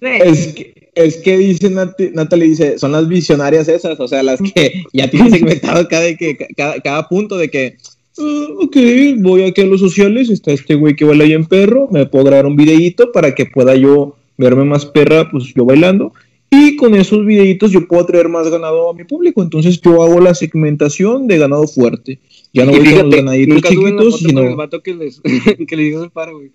es que, es que dice Nati- Natalie, dice, son las visionarias esas, o sea, las que ya tienen segmentado cada, que, cada, cada punto de que, "Ah, ok, voy aquí a los sociales, está este güey que baila bien perro, me puedo grabar un videíto para que pueda yo verme más perra, pues yo bailando, y con esos videitos yo puedo traer más ganado a mi público, entonces yo hago la segmentación de ganado fuerte, ya no y voy con los fíjate, ganaditos nunca chiquitos, con el sino... vato que les, que les hizo el paro, güey.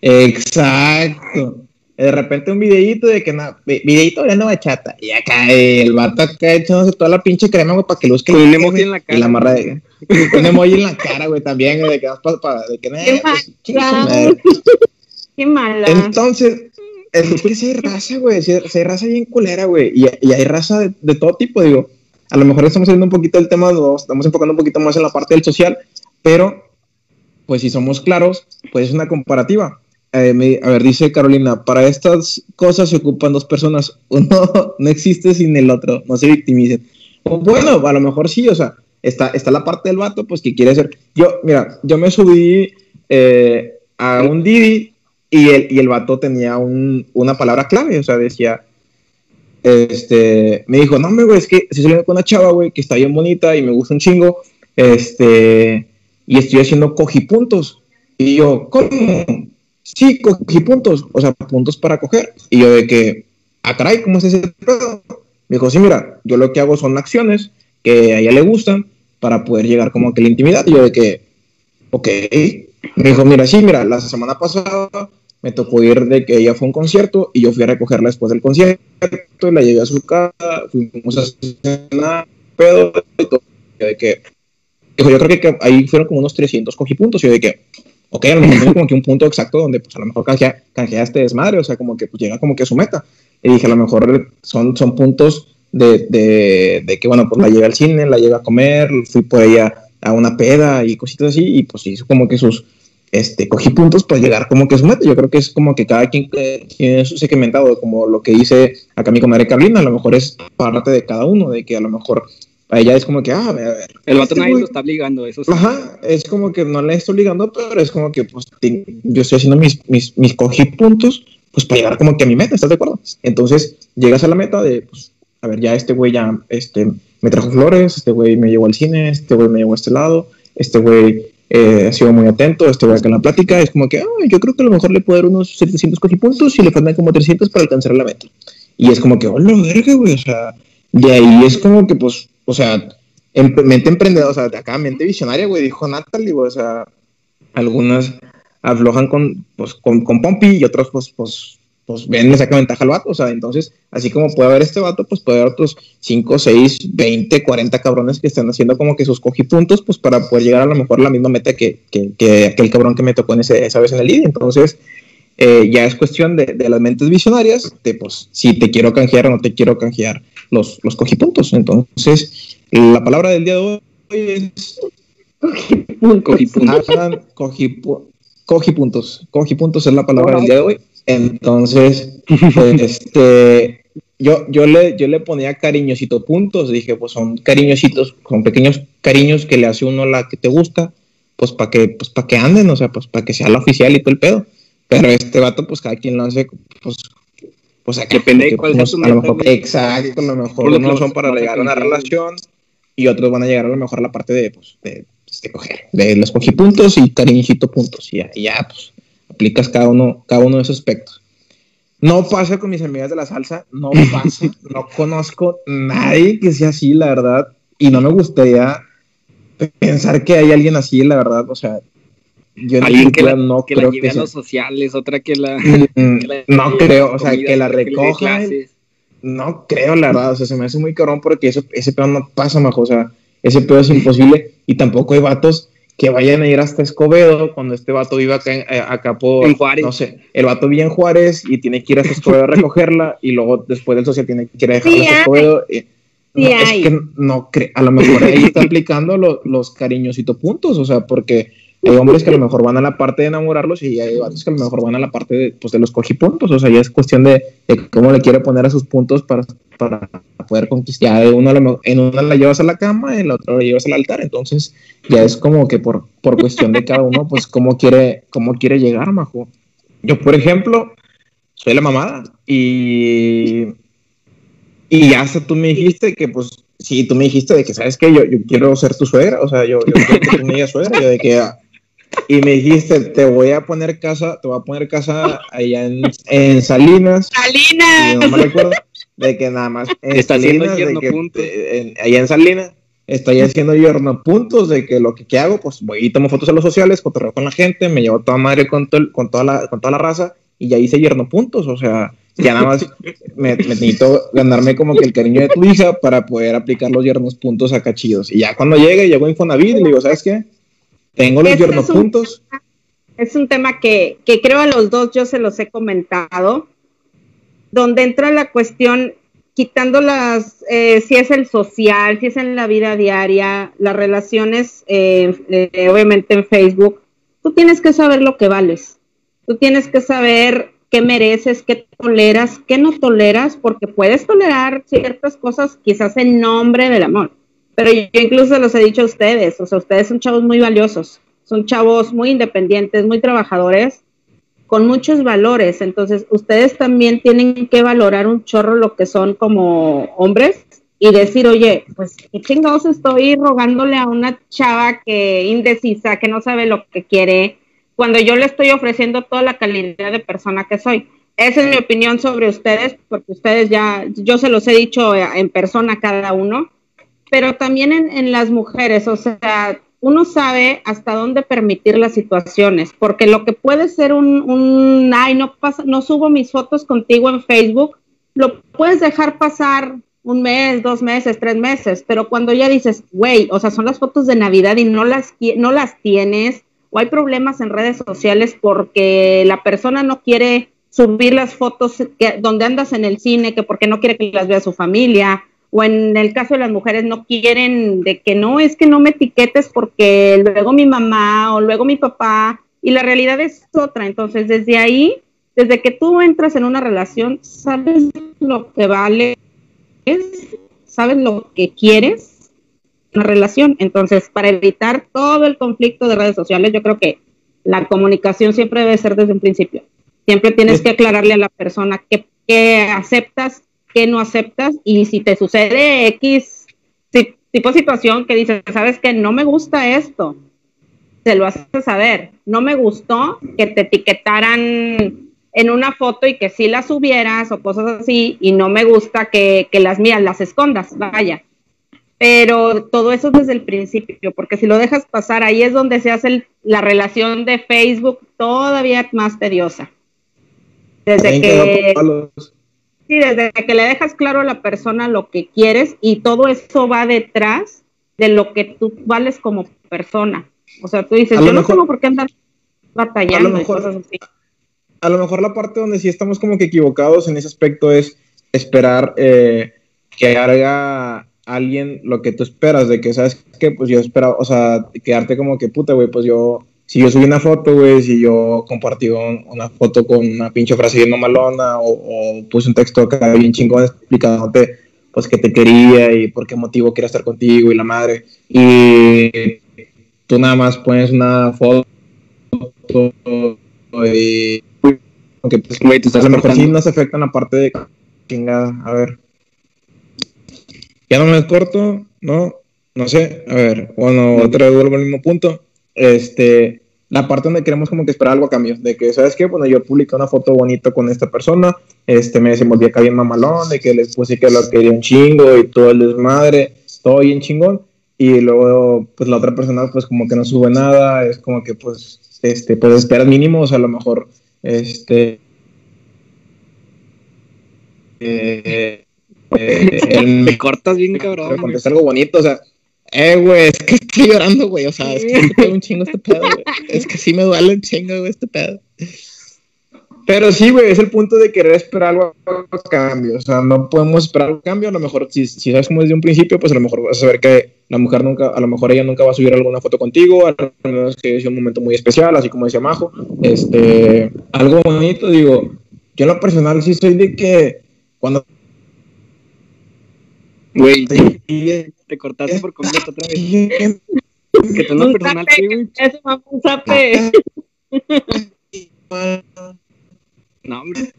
Exacto. De repente un videíto de que nada, videíto bailando bachata. Y acá el vato acá echándose toda la pinche crema, güey, para que luzca. Con un emoji en la cara. Y la marra de. Un emoji en la cara, güey, también, de que vas para, para de que nada. Qué pues. Qué mala. Entonces, es que sí hay raza, güey. Sí hay raza bien culera, güey. Y, y hay raza de, de todo tipo, digo. A lo mejor estamos saliendo un poquito del tema, nos estamos enfocando un poquito más en la parte del social, pero, pues si somos claros, pues es una comparativa. Eh, me- a ver, dice Carolina, para estas cosas se ocupan dos personas. Uno no existe sin el otro, no se victimicen. Bueno, a lo mejor sí, o sea, está, está la parte del vato, pues que quiere ser. Yo, mira, yo me subí eh, a un Didi y el, y el vato tenía un- una palabra clave, o sea, decía, este, me dijo, no, hombre, güey, es que estoy saliendo con una chava, güey, que está bien bonita y me gusta un chingo, este, y estoy haciendo cogipuntos. Y yo, ¿cómo? Sí, cogipuntos, o sea, puntos para coger. Y yo de que, ah, caray, ¿cómo es ese pedo? Me dijo, sí, mira, yo lo que hago son acciones que a ella le gustan para poder llegar como que la intimidad. Y yo de que, ok. Me dijo, mira, sí, mira, la semana pasada me tocó ir de que ella fue a un concierto y yo fui a recogerla después del concierto y la llevé a su casa, fuimos a cenar, pedo y todo. De que, dijo, yo creo que, ahí fueron como unos 300 cogipuntos. Y yo de que, ok, a lo mejor tiene como que un punto exacto donde pues a lo mejor canjea, canjea este desmadre, o sea, como que pues, llega como que a su meta. Y dije, a lo mejor son, son puntos de, de, de que, bueno, pues la llevé al cine, la llevé a comer, fui por ella a una peda y cositas así, y pues hizo como que sus, este, cogí puntos para llegar como que a su meta. Yo creo que es como que cada quien eh, tiene su segmentado, como lo que dice acá mi comadre Carolina, a lo mejor es parte de cada uno, de que a lo mejor a ella es como que, ah, a ver, a ver, El vato este nadie lo está obligando, eso sí. Ajá, es como que no le estoy obligando, pero es como que pues te- yo estoy haciendo mis, mis, mis cogí puntos pues para llegar como que a mi meta, ¿estás de acuerdo? Entonces llegas a la meta de, pues, a ver, ya este güey ya este, me trajo flores, este güey me llevó al cine, este güey me llevó a este lado, este güey eh, ha sido muy atento, este güey acá en la plática, es como que, ah, yo creo que a lo mejor le puedo dar unos 700 puntos y le faltan como 300 para alcanzar la meta. Y es como que, hola, verga, güey, o sea, de ahí es como que, pues, o sea, em- mente emprendedora, o sea, de acá, mente visionaria, güey, dijo Natalie, güey, o sea, algunas aflojan con, pues, con, con Pompi y otros, pues, pues, pues ven, le saca ventaja al vato, o sea, entonces, así como puede haber este vato, pues puede haber otros 5, 6, 20, 40 cabrones que están haciendo como que sus cogipuntos, pues para poder llegar a lo mejor a la misma meta que, que, que aquel cabrón que me tocó en ese, esa vez en el lead, entonces, eh, ya es cuestión de, de las mentes visionarias, de pues, si te quiero canjear o no te quiero canjear los, los cogipuntos, entonces, la palabra del día de hoy es Cogí puntos. hagan cogipu- cogipuntos. Cogipuntos es la palabra del día de hoy. Entonces, pues, este, yo, yo, le, yo le ponía cariñosito puntos. Dije, pues son cariñositos, son pequeños cariños que le hace uno a la que te gusta, pues para que, pues, pa' que anden, o sea, pues para que sea la oficial y todo el pedo. Pero este vato, pues cada quien lo hace, pues pues acá, Depende de porque cuál a lo meta, mejor, güey. exacto, a lo mejor que unos los- son para los llegar a una relación y otros van a llegar a lo mejor a la parte de, pues, de, pues, de coger. De les cogí puntos y cariñito puntos. Y ya, y ya, pues, aplicas cada uno, cada uno de esos aspectos. No pasa con mis amigas de la salsa, no pasa, no conozco nadie que sea así, la verdad, y no me gustaría pensar que hay alguien así, la verdad, o sea, yo en Alguien que la, no que la creo lleve que a sea. los sociales, otra que la. Mm, que la no lleve creo, o sea, comida, que la recoja, no creo, la verdad, o sea, se me hace muy cabrón porque eso, ese pedo no pasa, majo, o sea, ese pedo es imposible y tampoco hay vatos que vayan a ir hasta Escobedo cuando este vato vive acá, en- eh, acá por, En Juárez. no sé, el vato vive en Juárez y tiene que ir hasta Escobedo a recogerla y luego después del social tiene que ir a dejarla Sí hasta. Escobedo. y- Sí no, es que no a lo mejor ahí está aplicando lo- los cariñosito puntos, o sea, porque hay hombres que a lo mejor van a la parte de enamorarlos y hay vatos que a lo mejor van a la parte de, pues, de los cogipuntos, o sea, ya es cuestión de, de cómo le quiere poner a sus puntos para, para poder conquistar. Uno a lo en una la llevas a la cama, en la otra la llevas al altar, entonces ya es como que por, por cuestión de cada uno, pues cómo quiere, cómo quiere llegar, majo. Yo, por ejemplo, soy la mamada y, y hasta tú me dijiste que, pues, sí, tú me dijiste de que, ¿sabes qué? Yo, yo quiero ser tu suegra, o sea, yo, yo quiero que tú me digas suegra, yo de que, ah, y me dijiste, te voy a poner casa, te voy a poner casa allá en, en Salinas, y no Salinas. me recuerdo, de que nada más en Está haciendo Salinas, de que, puntos. en- allá en Salinas, estoy haciendo yerno puntos, de que lo que, que hago, pues voy y tomo fotos en los sociales, cotorreo con la gente, me llevo toda madre con, todo el- con, toda la, con toda la raza, y ya hice yerno puntos, o sea, ya nada más me, me necesito ganarme como que el cariño de tu hija para poder aplicar los yernos puntos acá chidos. Y ya cuando llegue, llego a Infonavit y le digo, ¿sabes qué? Tengo los Ese yernos es un- puntos. Es un tema que, que creo a los dos yo se los he comentado, donde entra la cuestión, quitando las, eh, si es el social, si es en la vida diaria, las relaciones, eh, eh, obviamente en Facebook, tú tienes que saber lo que vales, tú tienes que saber qué mereces, qué toleras, qué no toleras, porque puedes tolerar ciertas cosas quizás en nombre del amor. Pero yo incluso los he dicho a ustedes, o sea, ustedes son chavos muy valiosos, son chavos muy independientes, muy trabajadores, con muchos valores. Entonces, ustedes también tienen que valorar un chorro lo que son como hombres y decir, oye, pues qué chingados estoy rogándole a una chava que indecisa, que no sabe lo que quiere, cuando yo le estoy ofreciendo toda la calidad de persona que soy. Esa es mi opinión sobre ustedes, porque ustedes ya, yo se los he dicho en persona a cada uno, pero también en, en las mujeres, o sea, uno sabe hasta dónde permitir las situaciones, porque lo que puede ser un, un ay, no pasa, no subo mis fotos contigo en Facebook, lo puedes dejar pasar un mes, dos meses, tres meses, pero cuando ya dices, güey, o sea, son las fotos de Navidad y no las, no las tienes, o hay problemas en redes sociales porque la persona no quiere subir las fotos que, donde andas en el cine, que porque no quiere que las vea su familia, o en el caso de las mujeres no quieren de que no, es que no me etiquetes porque luego mi mamá o luego mi papá, y la realidad es otra. Entonces, desde ahí, desde que tú entras en una relación, sabes lo que vale, sabes lo que quieres, una relación. Entonces, para evitar todo el conflicto de redes sociales, yo creo que la comunicación siempre debe ser desde un principio. Siempre tienes que aclararle a la persona qué, qué aceptas, qué no aceptas, y si te sucede X tipo de situación que dices, sabes que no me gusta esto, se lo haces saber. No me gustó que te etiquetaran en una foto y que sí las subieras o cosas así, y no me gusta que, que las mías las escondas, vaya. Pero todo eso desde el principio, porque si lo dejas pasar, ahí es donde se hace el- la relación de Facebook todavía más tediosa. Desde que. Sí, desde que le dejas claro a la persona lo que quieres y todo eso va detrás de lo que tú vales como persona. O sea, tú dices, yo no tengo por qué andar batallando a lo y mejor- cosas así. a lo mejor la parte donde sí estamos como que equivocados en ese aspecto es esperar eh, que haga alguien lo que tú esperas, de que sabes que pues yo esperaba, o sea, quedarte como que puta, güey, pues yo, si yo subí una foto, güey, si yo compartí un- una foto con una pinche frase bien malona o, o puse un texto acá bien chingón explicándote pues que te quería y por qué motivo quería estar contigo y la madre, y tú nada más pones una foto y que pues, Güey, te a estás lo mejor sí nos afecta en la parte de chingada. A ver. Ya no me corto, ¿no? No sé. A ver, bueno, otra vez vuelvo al mismo punto. Este, la parte donde queremos como que esperar algo a cambio. De que, ¿sabes qué? Bueno, yo publiqué una foto bonita con esta persona. Este, me desenvolví acá bien mamalón. De que les puse que lo quería un chingo y todo el desmadre. Todo bien chingón. Y luego, pues la otra persona, pues como que no sube nada. Es como que, pues, este, pues esperas mínimo. O sea, a lo mejor, este. Eh, eh, el- Te cortas bien, cabrón. contesta algo bonito, o sea, eh, güey, es que estoy llorando, güey, o sea, es que me pega un chingo este pedo, güey. Es que sí me duele un chingo, güey, este pedo. Pero sí, güey, es el punto de querer esperar algo a cambio, o sea, no podemos esperar algo a cambio, a lo mejor, si, si sabes como desde un principio, pues a lo mejor vas a saber que la mujer nunca, a lo mejor ella nunca va a subir alguna foto contigo, a menos que sea un momento muy especial, así como decía Majo, este, algo bonito, digo, yo en lo personal sí soy de que cuando Güey, te te cortaste por completo otra vez. Que te no personal, güey. Eso, mamá, un zape. No, hombre.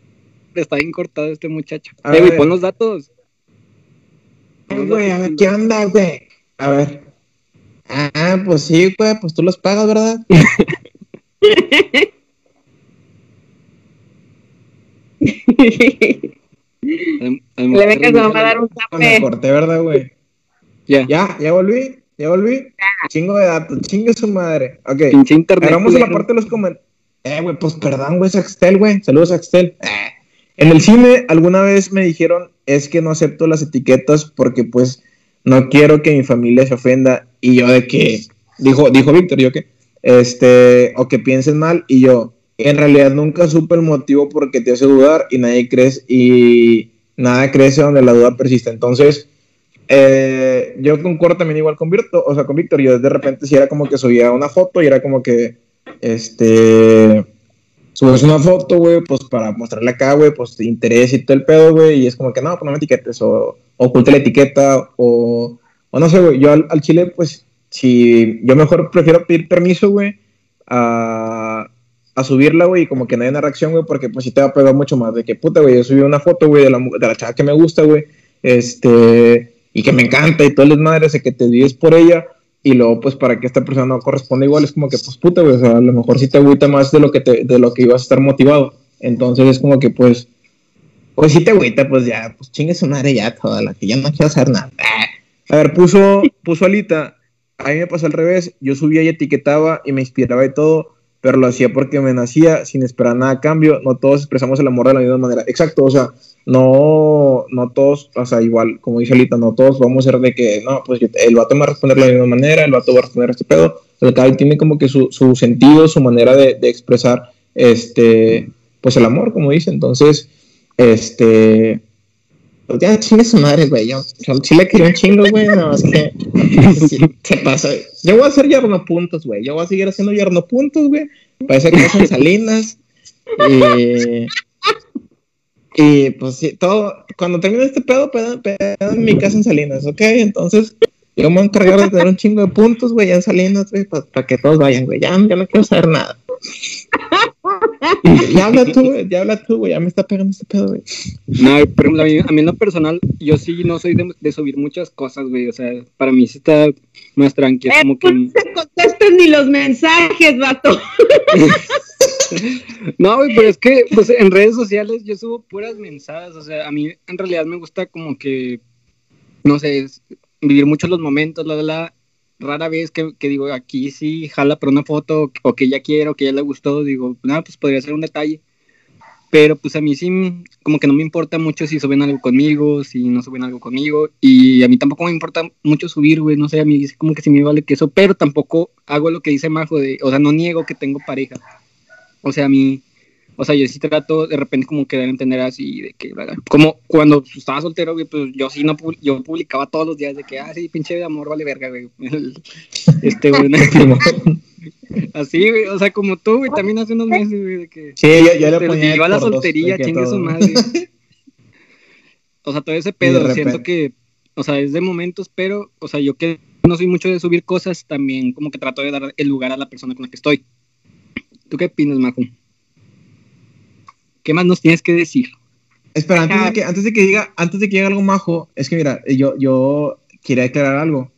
Está bien cortado este muchacho. A Eh, güey, pon los datos. Güey, a ver, ¿qué onda, güey? A ver. Ah, pues sí, güey, pues tú los pagas, ¿verdad? Le ve que se mujer va a dar un Me zape. corté, ¿verdad, güey? Ya. Ya, ya volví, ya volví. Chingo de datos, chingue su madre. Ok, Pinche internet. ahora vamos a la parte de los comentarios. Eh, güey, pues perdón, güey, es Axtel, güey. Saludos, Axtel. Eh. En el cine, alguna vez me dijeron, es que no acepto las etiquetas porque, pues, no quiero que mi familia se ofenda. Y yo de que, dijo, dijo Víctor, yo que, este, o que piensen mal. Y yo, en realidad nunca supe el motivo por qué te hace dudar y nadie crece, y nada crece donde la duda persiste. Entonces, eh, yo concuerdo también igual con Víctor, o sea, con Víctor, yo de repente si era como que subía una foto y era como que, este, subes una foto, güey, pues para mostrarle acá, güey, pues te interés y todo el pedo, güey, y es como que no, pues no me etiquetes, o oculta la etiqueta, o, no sé, güey, yo al, chile, pues, si yo mejor prefiero pedir permiso, güey, a subirla, güey, y como que no hay una reacción, güey, porque pues sí te va a pegar mucho más de que, puta, güey, yo subí una foto, güey, de la, de la chava que me gusta, güey, este, y que me encanta y todo el madre de que te dices por ella, y luego, pues, para que esta persona no corresponda igual, es como que, pues, puta, güey, o sea, a lo mejor sí te agüita más de lo que te, de lo que ibas a estar motivado. Entonces es como que, pues, pues sí te agüita, pues ya, pues chingue su madre ya toda la que ya no quiero hacer nada. A ver, puso, puso Alita, a mí me pasó al revés, yo subía y etiquetaba y me inspiraba y todo, pero lo hacía porque me nacía sin esperar nada a cambio, no todos expresamos el amor de la misma manera. Exacto, o sea, no, no todos, o sea, igual, como dice Alita, no todos vamos a ser de que, no, pues el vato me va a responder de la misma manera, el vato va a responder este pedo, el cada tiene como que su, su sentido, su manera de, de expresar, este, pues el amor, como dice, entonces, este, ya chingue su madre, güey, yo, yo sí quería un chingo, güey, no, es que, sí, se pasa, yo voy a hacer yarno puntos, güey, yo voy a seguir haciendo yarno puntos, güey, parece que son salinas, y... Y pues sí, todo, cuando termine este pedo, pedo, en mi casa en Salinas, ¿ok? Entonces, yo me voy a encargar de tener un chingo de puntos, güey, en Salinas, güey, para que todos vayan, güey. Ya, ya no quiero saber nada. Ya habla tú, güey, ya habla tú, güey, ya me está pegando este pedo, güey. No, ejemplo, a mí, a mí en lo personal, yo sí no soy de, de subir muchas cosas, güey. O sea, para mí sí está más tranquilo. Eh, Como pues que. no se contestan ni los mensajes, vato. No, güey, pero es que pues, en redes sociales yo subo puras mensajes. O sea, a mí en realidad me gusta como que, no sé, es- vivir mucho los momentos, la, la, la. Rara vez que, que digo, aquí sí jala por una foto o que ella quiere o que ella le gustó, digo, nada, pues podría ser un detalle. Pero pues a mí sí, como que no me importa mucho si suben algo conmigo, si no suben algo conmigo. Y a mí tampoco me importa mucho subir, güey, no sé, a mí como que sí me vale que eso. Pero tampoco hago lo que dice Majo, de, o sea, no niego que tengo pareja. O sea, a mí, o sea, yo sí trato de repente como que dar a entender así, de que, ¿verdad? como cuando estaba soltero, güey, pues yo sí no, yo publicaba todos los días de que, ah, sí, pinche de amor, vale verga, güey. Este, güey, así, güey, o sea, como tú, güey, también hace unos meses, güey, de que... Sí, yo, yo le Pero ponía. llegó a la soltería, chingue su madre. O sea, todo ese pedo, siento que, o sea, es de momentos, pero, o sea, yo que no soy mucho de subir cosas, también como que trato de dar el lugar a la persona con la que estoy. ¿Tú qué opinas, Majo? ¿Qué más nos tienes que decir? Espera, antes de, que, antes de que diga, antes de que diga algo majo, es que mira, yo, yo quería aclarar algo.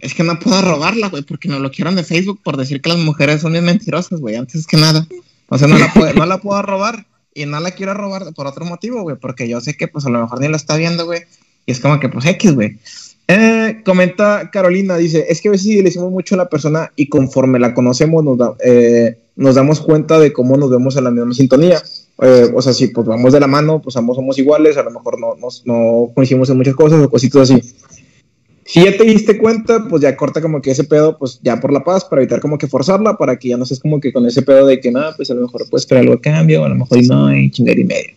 Es que no puedo robarla, güey, porque me bloquearon de Facebook por decir que las mujeres son bien mentirosas, güey, antes que nada. O sea, no la, puedo, no la puedo robar y no la quiero robar por otro motivo, güey, porque yo sé que pues a lo mejor ni la está viendo, güey, y es como que pues X, güey. Eh, comenta Carolina, dice, es que a veces sí le decimos mucho a la persona y conforme la conocemos nos, da- eh, nos damos cuenta de cómo nos vemos en la misma sintonía. Eh, o sea, si pues vamos de la mano, pues ambos somos iguales, a lo mejor no, nos- no coincidimos en muchas cosas o cositas así. Si ya te diste cuenta, pues ya corta como que ese pedo, pues ya por la paz, para evitar como que forzarla, para que ya no estés como que con ese pedo de que nada, pues a lo mejor puedes esperar algo a cambio, o a lo mejor no, y chingar y medio.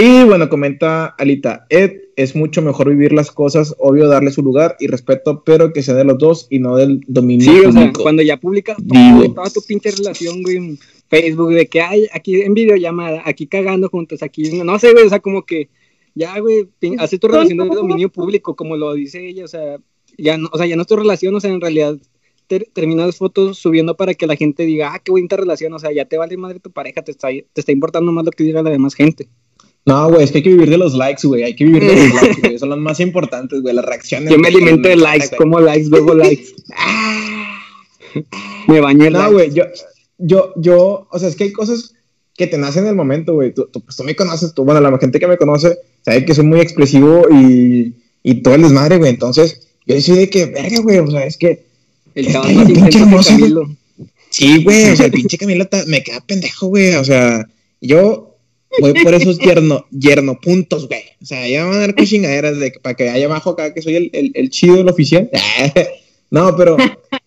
Y bueno, comenta Alita, Ed, es mucho mejor vivir las cosas, obvio darle su lugar y respeto, pero que sea de los dos y no del dominio Sí, o sea, cuando ya publicas todo, toda tu pinche relación, güey, en Facebook, de que hay aquí en videollamada, aquí cagando juntos, aquí, no sé, güey, o sea, como que ya, güey, hace tu relación de dominio público, como lo dice ella, o sea, ya no, o sea, ya no es tu relación, o sea, en realidad ter- terminas fotos subiendo para que la gente diga, ah, qué bonita relación, o sea, ya te vale madre tu pareja, te está, te está importando más lo que diga la demás gente. No, güey, es que hay que vivir de los likes, güey, hay que vivir de los likes, güey, son los más importantes, güey, las reacciones. Yo me alimento de likes, como likes, luego likes. Me baño en No, güey, yo, yo, yo, o sea, es que hay cosas que te nacen en el momento, güey. Tú, tú, pues, tú me conoces, tú, bueno, la gente que me conoce sabe que soy muy expresivo y, y todo el desmadre, güey. Entonces, yo decidí de que, verga, güey, o sea, es que, El chaval más pinche. Camilo. sí, güey, o sea, el pinche Camilo me queda pendejo, güey. O sea, yo voy por esos yerno, yerno puntos, güey. O sea, ya me van a dar con chingaderas de que- para que haya abajo acá que soy el, el, el chido, el oficial. no, pero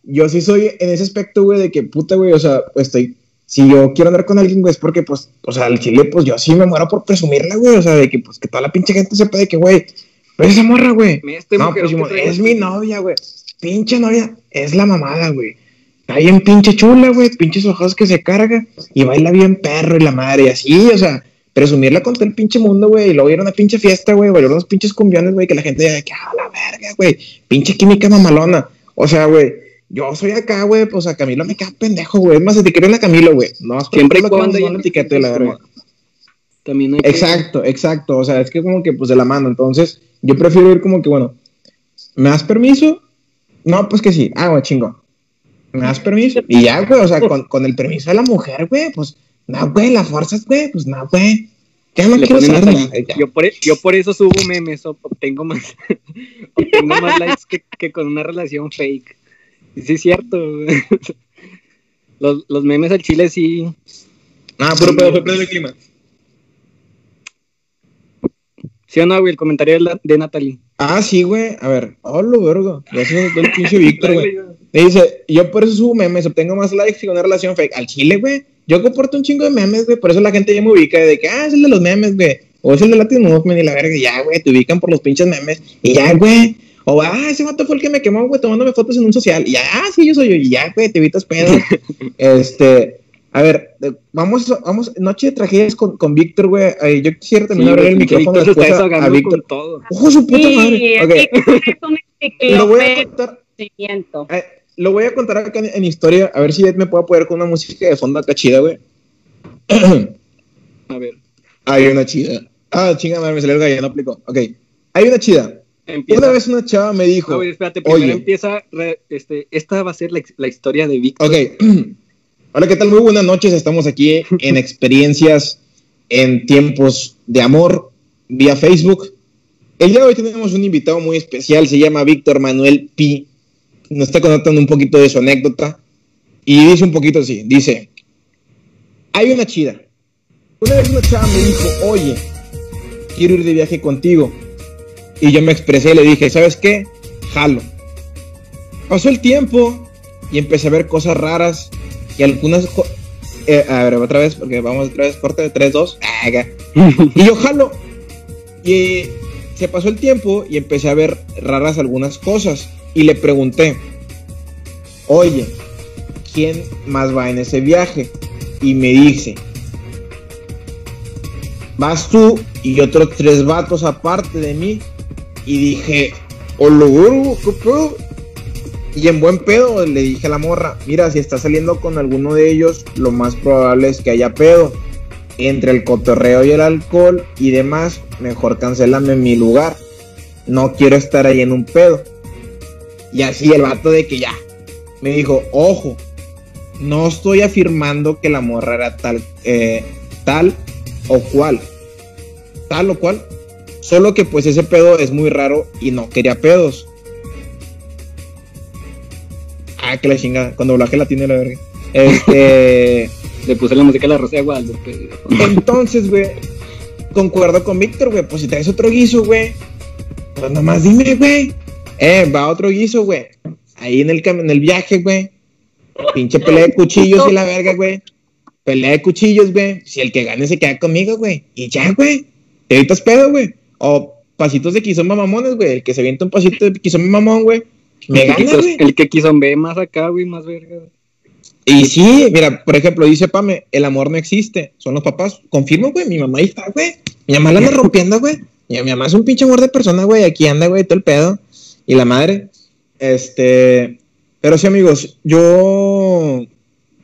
yo sí soy en ese aspecto, güey, de que puta, güey, o sea, pues estoy. Si yo quiero andar con alguien, güey, es porque, pues, o sea, al chile, pues yo sí me muero por presumirla, güey. O sea, de que, pues, que toda la pinche gente sepa de que, güey, pues esa morra, güey. No, pues, es mi novia, güey. Pinche novia, es la mamada, güey. Está bien pinche chula, güey. Pinches ojos que se carga. Y baila bien perro y la madre. Y así, o sea, presumirla con todo el pinche mundo, güey. Y luego ir a una pinche fiesta, güey. Bailar unos pinches cumbiones, güey. Que la gente diga que, ah, la verga, güey. Pinche química mamalona. O sea, güey. Yo soy acá, güey, pues a Camilo me queda pendejo, güey. Es más, si te quiero en la Camilo, güey. No, Siempre y cuando a haya la etiqueta de la verga. También hay que- Exacto, exacto. O sea, es que como que pues de la mano. Entonces, yo prefiero ir como que, bueno, ¿me das permiso? No, pues que sí. Ah, güey, chingo. ¿Me das permiso? Y ya, güey, o sea, con, con el permiso de la mujer, güey, pues, no, güey, la fuerzas, güey, pues no, güey. Ya no le quiero yo, por, e- yo por eso subo memes, obtengo más, obtengo más likes que, que con una relación fake. Y sí es cierto. Los, los memes al chile sí. Ah, puro pedo, fue pedo del clima. ¿Sí o no, güey? El comentario de, la- de Natalie. Ah, sí, güey. A ver, oh, lo vergo. Dio el pinche Víctor, güey. Me dice, yo por eso subo memes, obtengo más likes que una relación fake. Al chile, güey. Yo comporto un chingo de memes, güey. Por eso la gente ya me ubica de que, ah, es el de los memes, güey. O es el de Latin Movement y la verga. y Ya, güey, te ubican por los pinches memes. Y ya, güey. O, ah, ese vato fue el que me quemó, güey, tomándome fotos en un social. Y ya, ah, sí, yo soy yo. Y ya, güey, te evitas pedo. este, a ver, vamos, vamos, noche de tragedias con, con Víctor, güey. Ay, yo quisiera también Sí, abrir el micrófono después a, a Víctor. con todo. ¡Ojo, su puta Sí, madre! Ok, es un lo voy a contar. Eh, lo voy a contar acá en, en historia, a ver si Ed me puede apoyar con una música de fondo acá chida, güey. A ver, Hay una chida. Ah, chinga, madre, me salió el gallo, no aplicó. Ok, hay una chida. empieza. Una vez una chava me dijo, No, güey, espérate, primero Oye. empieza. re- este, esta va a ser la, la historia de Víctor. ok, hola, ¿qué tal? Muy buenas noches, estamos aquí en experiencias en tiempos de amor vía Facebook. El día de hoy tenemos un invitado muy especial, se llama Víctor Manuel Pi. Nos está contando un poquito de su anécdota y dice un poquito así, dice, hay una chida. Una vez una chava me dijo, oye, quiero ir de viaje contigo. Y yo me expresé y le dije, ¿sabes qué? Jalo. Pasó el tiempo y empecé a ver cosas raras y algunas... eh, a ver, otra vez, porque vamos otra vez, corte de 3, 2. Y yo jalo. Y se pasó el tiempo y empecé a ver raras algunas cosas. Y le pregunté, oye, ¿quién más va en ese viaje? Y me dice, vas tú y otros tres vatos aparte de mí. Y dije, hola, vergo, ¿qué pedo? Y en buen pedo le dije a la morra, mira, si estás saliendo con alguno de ellos, lo más probable es que haya pedo. entre el cotorreo y el alcohol y demás, mejor cancélame mi lugar. No quiero estar ahí en un pedo. Y así el vato de que ya. Me dijo, ojo, no estoy afirmando que la morra era tal, eh, tal o cual. Tal o cual. Solo que pues ese pedo es muy raro y no quería pedos. Ah, que la chingada. Cuando doblaje la tiene la verga. Este. Le puse la música de la Rosa de Guadalupe. Entonces, güey, concuerdo con Víctor, güey. Pues si traes otro guiso, güey, pues nomás dime, güey. Eh, va otro guiso, güey. Ahí en el, en el viaje, güey. Pinche pelea de cuchillos y la verga, güey. Pelea de cuchillos, güey. Si el que gane se queda conmigo, güey. Y ya, güey. Te evitas pedo, güey. O pasitos de quizomba mamones, güey. El que se avienta un pasito de quizomba mamón, güey. Me el, que gana, quiso, güey. el que quiso ver más acá, güey, más verga. Y sí, mira, por ejemplo, dice Pame, el amor no existe, son los papás. Confirmo, güey, mi mamá ahí está, güey. Mi mamá la anda rompiendo, güey. Mi, mi mamá es un pinche amor de persona, güey. Aquí anda, güey, todo el pedo. Y la madre. Este. Pero sí, amigos, yo.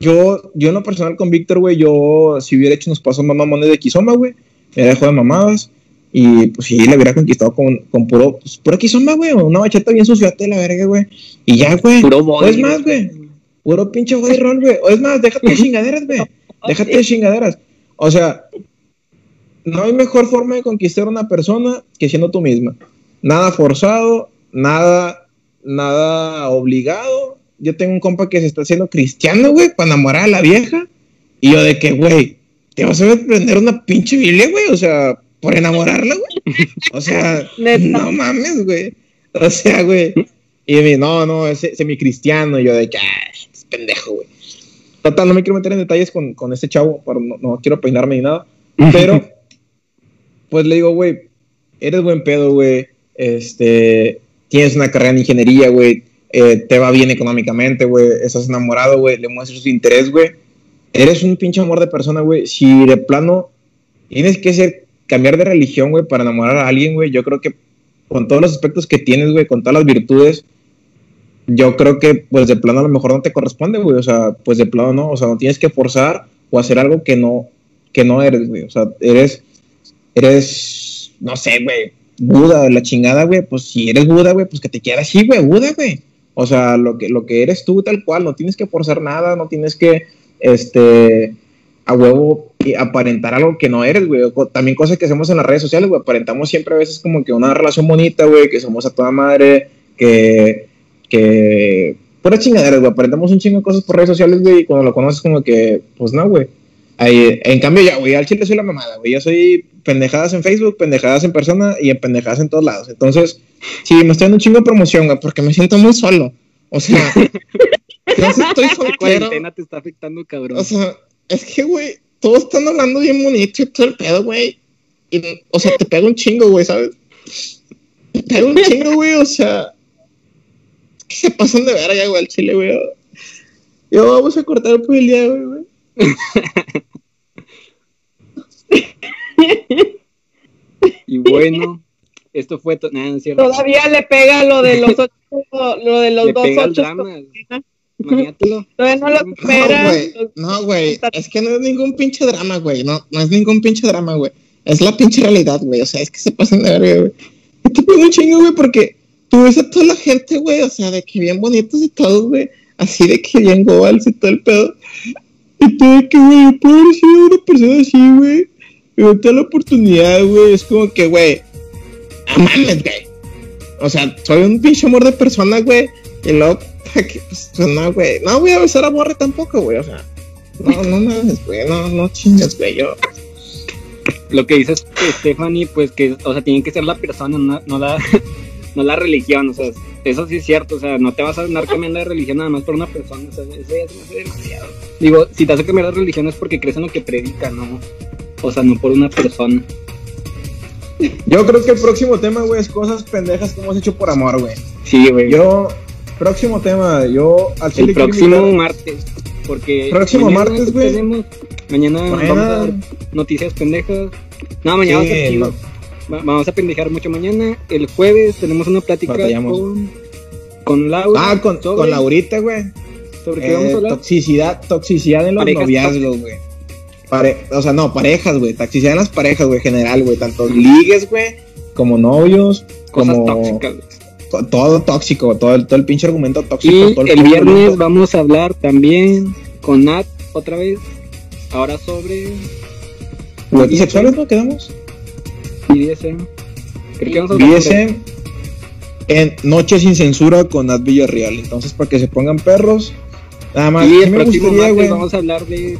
Yo, yo en lo personal con Víctor, güey, yo si hubiera hecho unos pasos más mamones de Kizomba, güey, me hubiera dejado de mamadas. Y pues sí, le hubiera conquistado con, con puro, pues, pura Kizomba, güey, una bachata bien suciate de la verga, güey. Y ya, güey. Puro O body. es más, güey. Puro pinche body roll, güey. O es más, déjate de chingaderas, güey. Déjate de chingaderas. O sea, no hay mejor forma de conquistar a una persona que siendo tú misma. Nada forzado, nada, nada obligado. Yo tengo un compa que se está haciendo cristiano, güey, para enamorar a la vieja. Y yo de que, güey, te vas a aprender una pinche Biblia, güey. O sea, por enamorarla, güey. O sea, Neta. no mames, güey. O sea, güey. Y me no, no, es semi-cristiano. Y yo de que, ah, es pendejo, güey. Total, no me quiero meter en detalles con, con este chavo, pero no, no quiero peinarme ni nada. Pero, pues le digo, güey, eres buen pedo, güey. Este, tienes una carrera en ingeniería, güey. eh, te va bien económicamente, güey. Estás enamorado, güey. Le muestras su interés, güey. Eres un pinche amor de persona, güey. Si de plano tienes que cambiar de religión, güey, para enamorar a alguien, güey, yo creo que con todos los aspectos que tienes, güey, con todas las virtudes, yo creo que, pues, de plano a lo mejor no te corresponde, güey. O sea, pues, de plano no. O sea, no tienes que forzar o hacer algo que no, que no eres, güey. O sea, eres, eres, no sé, güey, Buda, la chingada, güey. Pues, si eres Buda, güey, pues que te quieras así, güey, Buda, güey. O sea, lo que, lo que eres tú, tal cual. No tienes que forzar nada, no tienes que, este, a huevo y aparentar algo que no eres, güey. También cosas que hacemos en las redes sociales, güey. Aparentamos siempre a veces como que una relación bonita, güey, que somos a toda madre, que, que, pura chingadera, güey. Aparentamos un chingo de cosas por redes sociales, güey, y cuando lo conoces como que, pues no, güey. Ahí, en cambio, ya, güey, al chile soy la mamada, güey. Yo soy pendejadas en Facebook, pendejadas en persona y en pendejadas en todos lados. Entonces, sí, me estoy dando un chingo de promoción, güey, porque me siento muy solo. O sea, si estoy La soltero. cuarentena te está afectando, cabrón. O sea, es que, güey, todos están hablando bien bonito y todo el pedo, güey. Y, o sea, te pega un chingo, güey, ¿sabes? Te pega un chingo, güey, o sea. ¿Qué se pasan de ver allá, güey, al chile, güey? Yo vamos a cortar por el día hoy, güey. Y bueno, esto fue. to- Nada, no es cierto. Todavía le pega lo de los ocho, lo de los Le dos pega el ocho. Todavía no lo No, güey, no, güey, es que no es ningún pinche drama, güey, no, no es ningún pinche drama, güey, es la pinche realidad, güey, o sea, es que se pasan de verga, güey. Y te pego un chingo, güey, porque tú ves a toda la gente, güey, o sea, de que bien bonitos y todos, güey, así de que bien goals y todo el pedo. Y tú de que, güey, puedo haber sido una persona así, güey, y no te da la oportunidad, güey, es como que, güey, no mames, güey. O sea, soy un pinche amor de persona, güey, y luego, pues, pues, no, güey, no voy a besar a Borre tampoco, güey, o sea, no, no mames, güey, no, no chingas, güey, yo. Lo que dices, Stephanie, pues que, o sea, tiene que ser la persona, no, no la, no la religión, o sea, eso sí es cierto, o sea, no te vas a andar cambiando de religión nada más por una persona, o sea, eso ya se me hace demasiado. Digo, si te hace cambiar de religión es porque crees en lo que predica, ¿no? O sea, no por una persona. Yo creo que el próximo tema, güey, es cosas pendejas que hemos hecho por amor, güey. Sí, güey. Yo, próximo tema, yo al El próximo invitar- martes, porque... Próximo mañana martes, güey. tenemos- Mañana Mañana- vamos a dar noticias pendejas. No, mañana Sí, va a. Va- Vamos a pendejar mucho mañana. El jueves tenemos una plática Batallamos. con, con Laura. Ah, con, sobre, con Laurita, güey. ¿Sobre qué Eh, vamos a hablar? toxicidad, toxicidad en los noviazgos, güey. Pare- o sea, no, parejas, güey. Toxicidad en las parejas, güey, general, güey. Tanto ligues, güey, como novios, Cosas como tóxicas. güey. todo tóxico, todo el, todo el pinche argumento tóxico. Y todo el viernes argumento- vamos a hablar también con Nat otra vez. Ahora sobre ¿Juguetes sexuales, no? ¿Quedamos? BDSM. Creo que vamos a BDSM en Noche sin Censura con Nat Villarreal. Entonces, para que se pongan perros, nada más. Y el me próximo gustaría, martes güey. vamos a hablar de,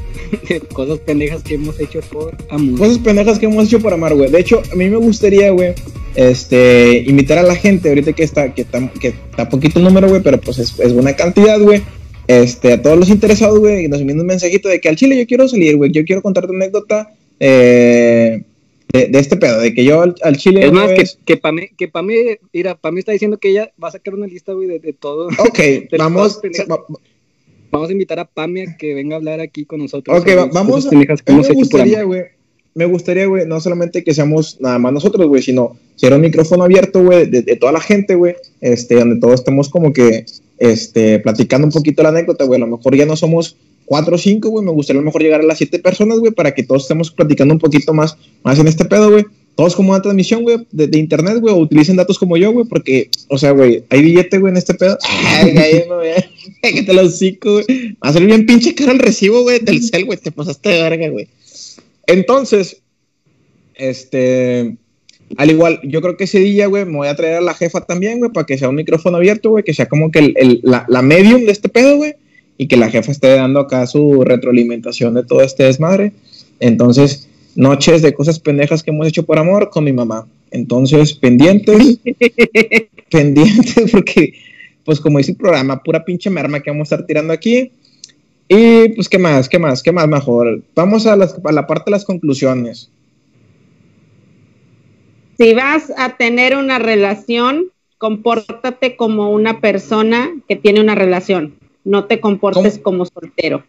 de cosas pendejas que hemos hecho por amor. Cosas pendejas que hemos hecho por amar, güey. De hecho, a mí me gustaría, güey, este, invitar a la gente, ahorita que está, que está, que está poquito el número, güey, pero pues es, es buena cantidad, güey. Este, a todos los interesados, güey, nos envíen un mensajito de que al chile yo quiero salir, güey, yo quiero contarte una anécdota eh, de, de este pedo, de que yo al, al chile. Es más, que, que Pame, que Pame, mira, Pame está diciendo que ella va a sacar una lista, güey, de, de todo. Ok, las vamos. va- Vamos a invitar a Pame a que venga a hablar aquí con nosotros. Ok, va- vamos. A me gustaría, güey. Me gustaría, güey, no solamente que seamos nada más nosotros, güey, sino ser un micrófono abierto, güey, de, de toda la gente, güey, este, donde todos estemos como que, este, platicando un poquito la anécdota, güey. A lo mejor ya no somos cuatro o cinco, güey. Me gustaría a lo mejor llegar a las siete personas, güey, para que todos estemos platicando un poquito más, más en este pedo, güey. Todos como una transmisión, güey, de, de internet, güey, o utilicen datos como yo, güey, porque, o sea, güey, hay billete, güey, en este pedo. Ay, güey, güey. Que te lo hocico, güey. Va a ser bien pinche caro el recibo, güey, del cel, güey. Te pasaste de verga, güey. Entonces, este, al igual, yo creo que ese día, güey, me voy a traer a la jefa también, güey, para que sea un micrófono abierto, güey, que sea como que el, el- la, la medium de este pedo, güey, y que la jefa esté dando acá su retroalimentación de todo este desmadre. Entonces, noches de cosas pendejas que hemos hecho por amor con mi mamá. Entonces, pendientes, pendientes, porque, pues como dice el programa, pura pinche merma que vamos a estar tirando aquí. Y pues, ¿qué más? ¿Qué más? ¿Qué más mejor? Vamos a, las- a la parte de las conclusiones. Si vas a tener una relación, compórtate como una persona que tiene una relación. No te comportes ¿Cómo? como soltero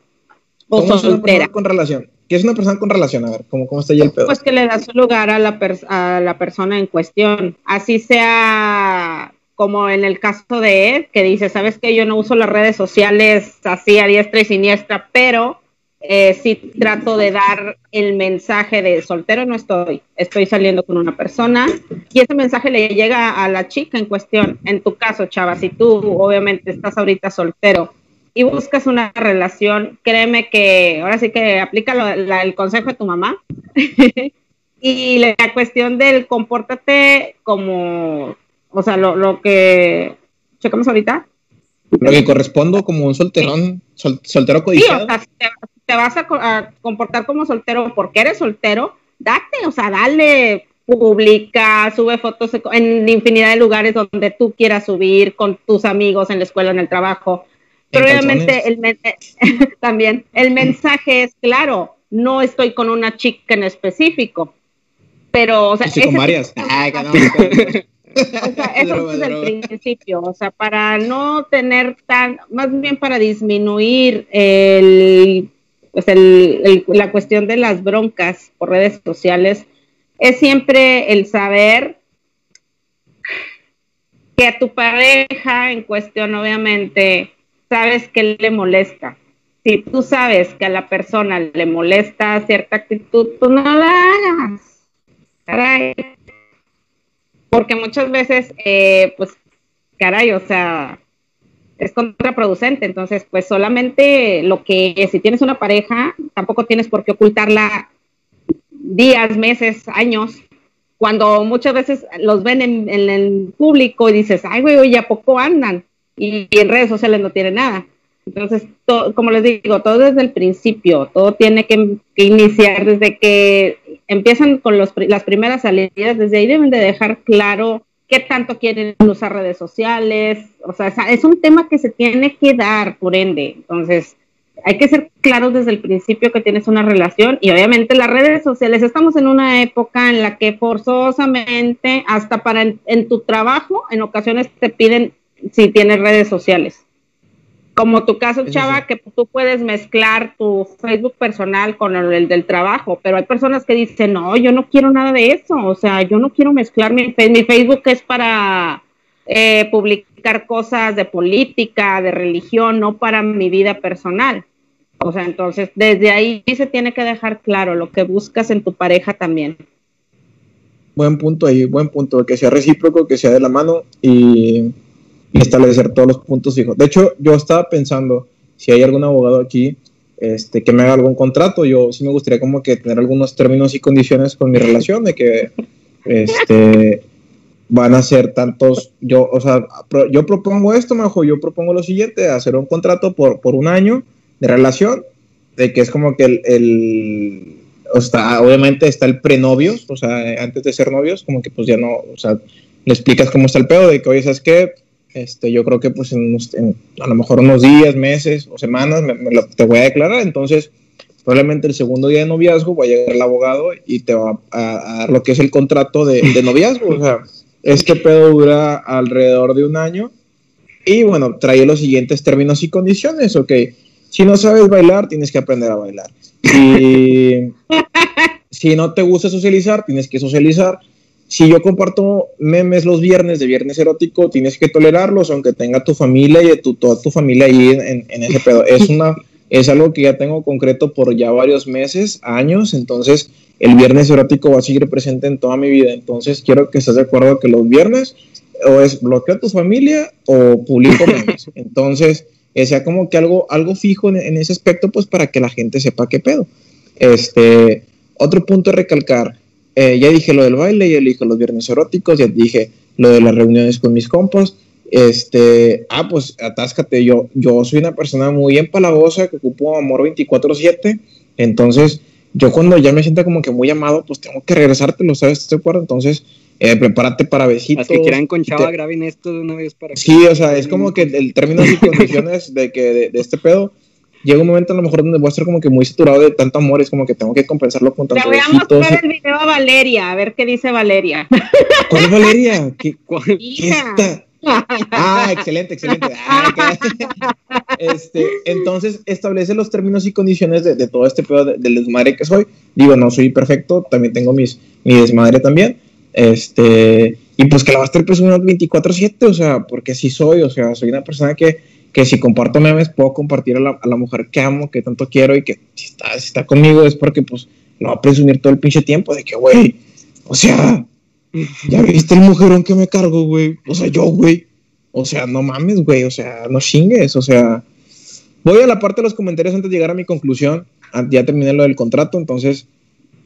o ¿Cómo es una soltera. con relación? ¿Qué es una persona con relación? A ver, ¿cómo, cómo está ya el pedo? Pues que le das su lugar a la, a la persona en cuestión. Así sea como en el caso de él, que dice, sabes que yo no uso las redes sociales así a diestra y siniestra, pero eh, sí trato de dar el mensaje de soltero no estoy, estoy saliendo con una persona y ese mensaje le llega a la chica en cuestión. En tu caso, chava, si tú obviamente estás ahorita soltero y buscas una relación, créeme que ahora sí que aplica lo- la- el consejo de tu mamá. y la cuestión del compórtate como, o sea, lo, lo que checamos ahorita. Lo que correspondo como un solterón, sol- soltero Sí, codiciado. o sea, si te, vas a, a comportar como soltero porque eres soltero, date, o sea, dale, publica, sube fotos en infinidad de lugares donde tú quieras subir con tus amigos en la escuela, en el trabajo. Pero En obviamente el men- también el mensaje es claro, no estoy con una chica en específico. Pero, o sea, con varias. Ay, que no, o sea, eso Droga, es droga. el principio, o sea, para no tener tan, más bien para disminuir el, pues el, el- la cuestión de las broncas por redes sociales, es siempre el saber que a tu pareja en cuestión, obviamente, sabes que le molesta. Si tú sabes que a la persona le molesta cierta actitud, pues no la hagas. Caray, porque muchas veces, eh, pues, caray, o sea, es contraproducente. Entonces, pues solamente lo que, si tienes una pareja, tampoco tienes por qué ocultarla días, meses, años, cuando muchas veces los ven en, el público y dices, ay, güey, ¿a poco andan? Y, y en redes sociales no tiene nada. Entonces, to- como les digo, todo desde el principio, todo tiene que, que iniciar desde que empiezan con los, las primeras salidas, desde ahí deben de dejar claro qué tanto quieren usar redes sociales, o sea, es un tema que se tiene que dar, por ende, entonces hay que ser claros desde el principio que tienes una relación y obviamente las redes sociales, estamos en una época en la que forzosamente, hasta para en, en tu trabajo, en ocasiones te piden si tienes redes sociales. Como tu caso, Eso Chava, sí. que tú puedes mezclar tu Facebook personal con el, el del trabajo, pero hay personas que dicen, no, yo no quiero nada de eso, o sea, yo no quiero mezclar mi, mi Facebook es para eh, publicar cosas de política, de religión, no para mi vida personal. O sea, entonces desde ahí se tiene que dejar claro lo que buscas en tu pareja también. Buen punto ahí, buen punto, que sea recíproco, que sea de la mano y, y establecer todos los puntos fijos. De hecho, yo estaba pensando, si hay algún abogado aquí este, que me haga algún contrato, yo sí me gustaría como que tener algunos términos y condiciones con mi relación, de que este, van a ser tantos, yo, o sea, yo propongo esto, mejor yo propongo lo siguiente, hacer un contrato por, por un año de relación, de que es como que el, el o sea, obviamente está el prenovios, o sea, antes de ser novios, como que pues ya no, o sea, le explicas cómo está el pedo, de que, oye, ¿sabes qué? Este, yo creo que pues en, en a lo mejor unos días, meses o semanas me, me lo- te voy a declarar, entonces probablemente el segundo día de noviazgo va a llegar el abogado y te va a, a dar lo que es el contrato de, de noviazgo, o sea, este pedo dura alrededor de un año y bueno, trae los siguientes términos y condiciones, ok, si no sabes bailar, tienes que aprender a bailar. Si no te gusta socializar, tienes que socializar. Si yo comparto memes los viernes de viernes erótico, tienes que tolerarlos, aunque tenga tu familia y tu, toda tu familia ahí en, ese pedo. Es, una, es algo que ya tengo concreto por ya varios meses, años, entonces el viernes erótico va a seguir presente en toda mi vida. Entonces quiero que estés de acuerdo que los viernes o es bloqueo a tu familia o publico memes. Entonces, que sea como que algo, algo fijo en, en ese aspecto, pues para que la gente sepa qué pedo. Este, otro punto a recalcar, eh, ya dije lo del baile, ya dije los viernes eróticos, ya dije lo de las reuniones con mis compas. Este, ah, pues atáscate, yo, yo soy una persona muy empalagosa que ocupo amor 24/7, entonces yo cuando ya me sienta como que muy amado, pues tengo que regresártelo, ¿sabes? ¿Te acuerdas? Entonces, eh, prepárate para besitos. Las que quieran con Chava, te- graben esto de una vez para que- Sí, o sea, es como que el términos y condiciones de que de, de este pedo llega un momento a lo mejor donde voy a estar como que muy saturado de tanto amor, es como que tengo que compensarlo con Le tanto voy a mostrar el video a Valeria, a ver qué dice Valeria. ¿Cuál es Valeria? ¿Qué, ¿Cuál? qué está? Ah, excelente, excelente. Ah, este, entonces establece los términos y condiciones de, de todo este pedo de- del desmadre que soy. Digo, no soy perfecto, también tengo mis, mi desmadre también. Este, y pues que la va a estar presumiendo 24-7, o sea, porque así soy, o sea, soy una persona que, que si comparto memes puedo compartir a la, a la mujer que amo, que tanto quiero y que si está, si está conmigo es porque pues lo va a presumir todo el pinche tiempo de que, güey, o sea, ya viste el mujerón que me cargo, güey. O sea, yo, güey. O sea, no mames, güey. O sea, no chingues. O sea, voy a la parte de los comentarios antes de llegar a mi conclusión. Ah, Ya terminé lo del contrato, entonces,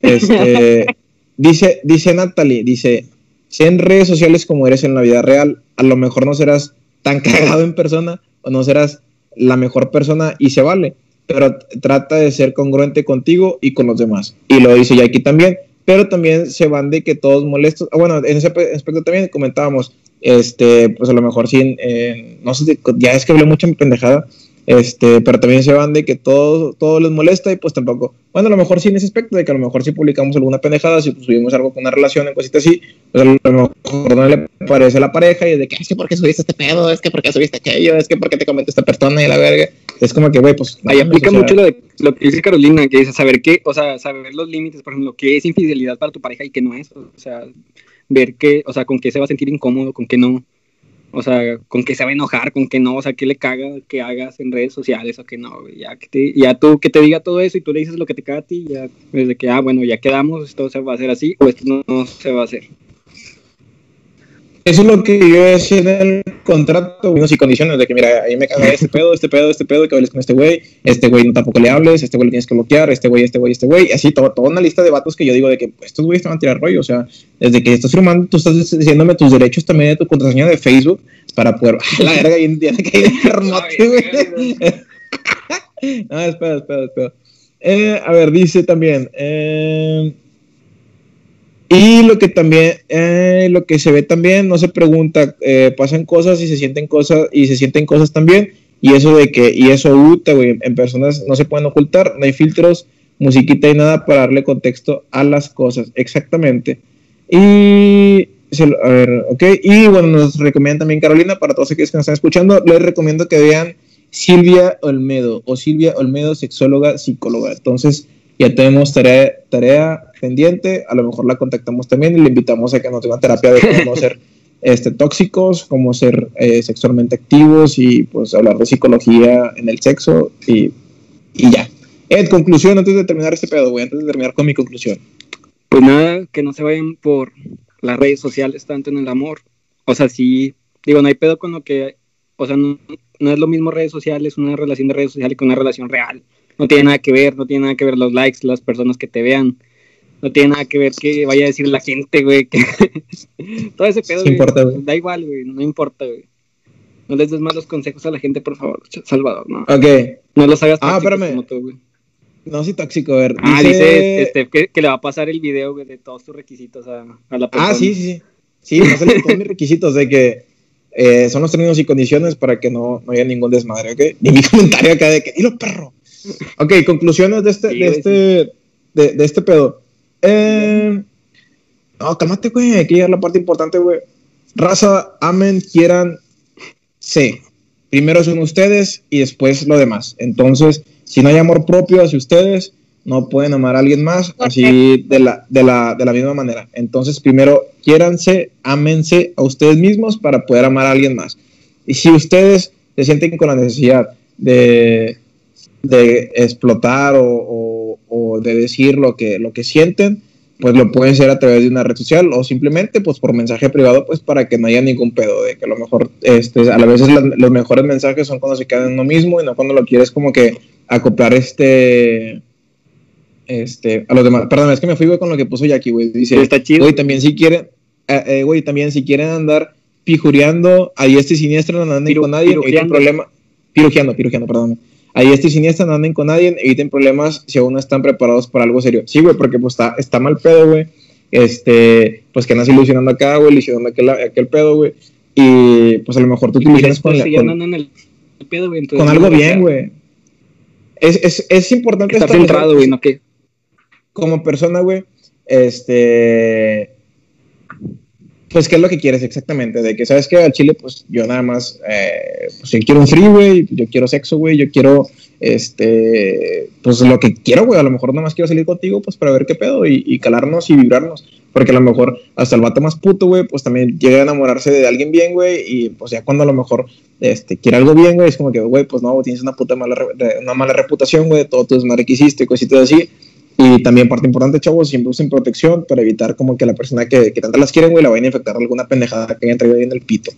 este, dice, dice Natalie, dice, si en redes sociales como eres en la vida real, a lo mejor no serás tan cagado en persona no serás la mejor persona y se vale, pero trata de ser congruente contigo y con los demás. Y lo dice Jackie también, pero también se van de que todos molestos. Ah, bueno, en ese pe- aspecto también comentábamos, este, pues a lo mejor sí, en- en- no sé, ya es que hablé mucho en pendejada, este, pero también se van de que todo, todo les molesta y pues tampoco, bueno, a lo mejor sí en ese aspecto, de que a lo mejor si publicamos alguna pendejada, si subimos algo con una relación, en cositas así, pues a lo mejor no le parece a la pareja y de que, es que porque subiste este pedo, es que porque subiste aquello, es que porque te comete esta persona y la verga, es como que, güey, pues... Ahí aplica o sea, mucho lo, de, lo que dice Carolina, que dice saber qué, o sea, saber los límites, por ejemplo, qué es infidelidad para tu pareja y qué no es, o sea, ver qué, o sea, con qué se va a sentir incómodo, con qué no, o sea, con qué se va a enojar, con qué no, o sea, qué le caga que hagas en redes sociales o qué no, ya que te, ya tú, que te diga todo eso y tú le dices lo que te caga a ti, ya, desde que, ah, bueno, ya quedamos, esto se va a hacer así o esto no se va a hacer. Eso es lo que yo decía en el contrato, términos y condiciones, de que mira, ahí me caga este pedo, este pedo, este pedo, que hables con este güey, este güey no tampoco le hables, este güey le tienes que bloquear, este güey, este güey, este güey, así, todo, toda una lista de vatos que yo digo de que pues, estos güeyes te van a tirar rollo, o sea, desde que estás firmando, tú estás diciéndome tus derechos también de tu contraseña de Facebook para poder, ¡Ah, la verga, y caí de enfermote, güey. no, espera, espera, espera. Eh, a ver, dice también, eh, y lo que también, eh, lo que se ve también, no se pregunta, eh, pasan cosas y se sienten cosas y se sienten cosas también. Y eso de que, y eso gusta, güey, en personas no se pueden ocultar, no hay filtros, musiquita y nada para darle contexto a las cosas, exactamente. Y, a ver, ok, y bueno, nos recomiendan también Carolina, para todos aquellos que nos están escuchando, les recomiendo que vean Silvia Olmedo, o Silvia Olmedo, sexóloga, psicóloga. Entonces, ya tenemos tarea, tarea pendiente, a lo mejor la contactamos también y le invitamos a que nos dé una terapia de cómo ser este, tóxicos, cómo ser eh, sexualmente activos y pues hablar de psicología en el sexo y Y ya. Ed, conclusión antes de terminar este pedo, güey, antes de terminar con mi conclusión. Pues nada, que no se vayan por las redes sociales tanto en el amor. O sea, sí, digo, no hay pedo con lo que, o sea, no, no es lo mismo redes sociales, una relación de redes sociales que una relación real. No tiene nada que ver, no tiene nada que ver los likes, las personas que te vean. No tiene nada que ver que vaya a decir la gente, güey. Que... Todo ese pedo, güey, importa, güey. Da igual, güey, no importa, güey. No les des malos consejos a la gente, por favor, Salvador, no. Ok. No los hagas Ah, espérame. como tú, güey. No soy tóxico, a ver. Ah, dice este, que, que le va a pasar el video, güey, de todos tus requisitos a, a la persona. Ah, sí, sí, sí. Sí, no salen todos mis requisitos de que eh, son los términos y condiciones para que no, no haya ningún desmadre, ¿ok? Ni mi comentario acá de que, dilo perro. Ok, conclusiones de este, Sí, de este, de, de este pedo. Eh, no, cálmate, güey, hay que llegar a la parte importante, güey. Raza, amen, quieran, sé. Primero son ustedes y después lo demás. Entonces, si no hay amor propio hacia ustedes, no pueden amar a alguien más así de la, de, la, de la misma manera. Entonces, primero, quiéranse, ámense a ustedes mismos para poder amar a alguien más. Y si ustedes se sienten con la necesidad de, de explotar o, o- o de decir lo que, lo que sienten, pues lo pueden hacer a través de una red social o simplemente pues por mensaje privado pues para que no haya ningún pedo de que a lo mejor este, a la veces los mejores mensajes son cuando se quedan en uno mismo y no cuando lo quieres como que acoplar este este a los demás perdón es que me fui con lo que puso Jackie güey dice Está chido. güey también si quieren eh, eh, güey también si quieren andar pijureando a diestra y siniestra no anden con nadie eviten pirujeando. problema pirujeando pirujeando perdón a diestra y siniestra no anden con nadie eviten problemas si aún no están preparados para algo serio sí güey porque pues está está mal pedo güey este pues que andas ilusionando acá güey ilusionando aquel, aquel pedo güey y pues a lo mejor tú te ilusionas con, después la- si ya con- andan en el pedo, güey. entonces con no algo bien güey es, es, es importante Estar centrado, güey, no que. como persona, güey, este, pues, ¿qué es lo que quieres exactamente? De que, ¿sabes qué? Al chile, pues, yo nada más, eh, pues, yo quiero un free, yo quiero sexo, güey, yo quiero, este, pues, lo que quiero, güey, a lo mejor nada más quiero salir contigo, pues, para ver qué pedo y, calarnos y vibrarnos, porque a lo mejor hasta el vato más puto, güey, pues, también llega a enamorarse de alguien bien, güey, y, pues, ya cuando a lo mejor, este, quiere algo bien, güey, es como que, güey, pues, no, tienes una puta mala, una mala reputación, güey, todo tu desmadre que hiciste, cositas así, y también parte importante, chavos, siempre usen protección para evitar como que la persona que, que tanto las quieren, güey, la vayan a infectar alguna pendejada que hayan traído ahí en el pito.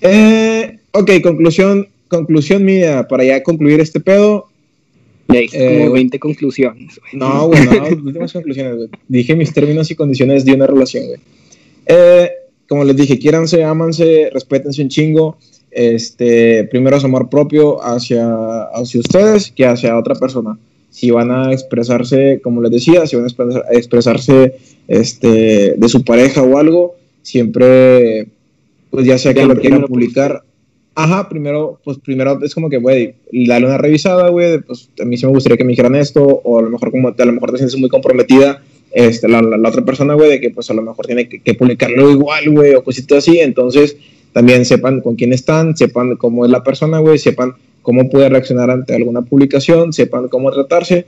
Eh, ok, conclusión, conclusión mía, para ya concluir este pedo. Ya hice Eh, como güey. 20 conclusiones. No, güey, no, últimas conclusiones, güey. Dije mis términos y condiciones de una relación, güey. Eh, como les dije, quiéranse, ámanse, respétense un chingo. Este, primero es amor propio hacia, hacia ustedes que hacia otra persona. Si van a expresarse, como les decía, si van a expresar- a expresarse este, de su pareja o algo, siempre, pues ya sea que lo quieran publicar. Ajá, primero, pues primero es como que, güey, dale una revisada, güey, pues a mí sí me gustaría que me dijeran esto, o a lo mejor como a lo mejor te sientes muy comprometida, este, la, la- la otra persona, güey, de que pues a lo mejor tiene que, que publicarlo igual, güey, o cositas así, entonces también sepan con quién están, sepan cómo es la persona, güey, sepan cómo puede reaccionar ante alguna publicación, sepan cómo tratarse,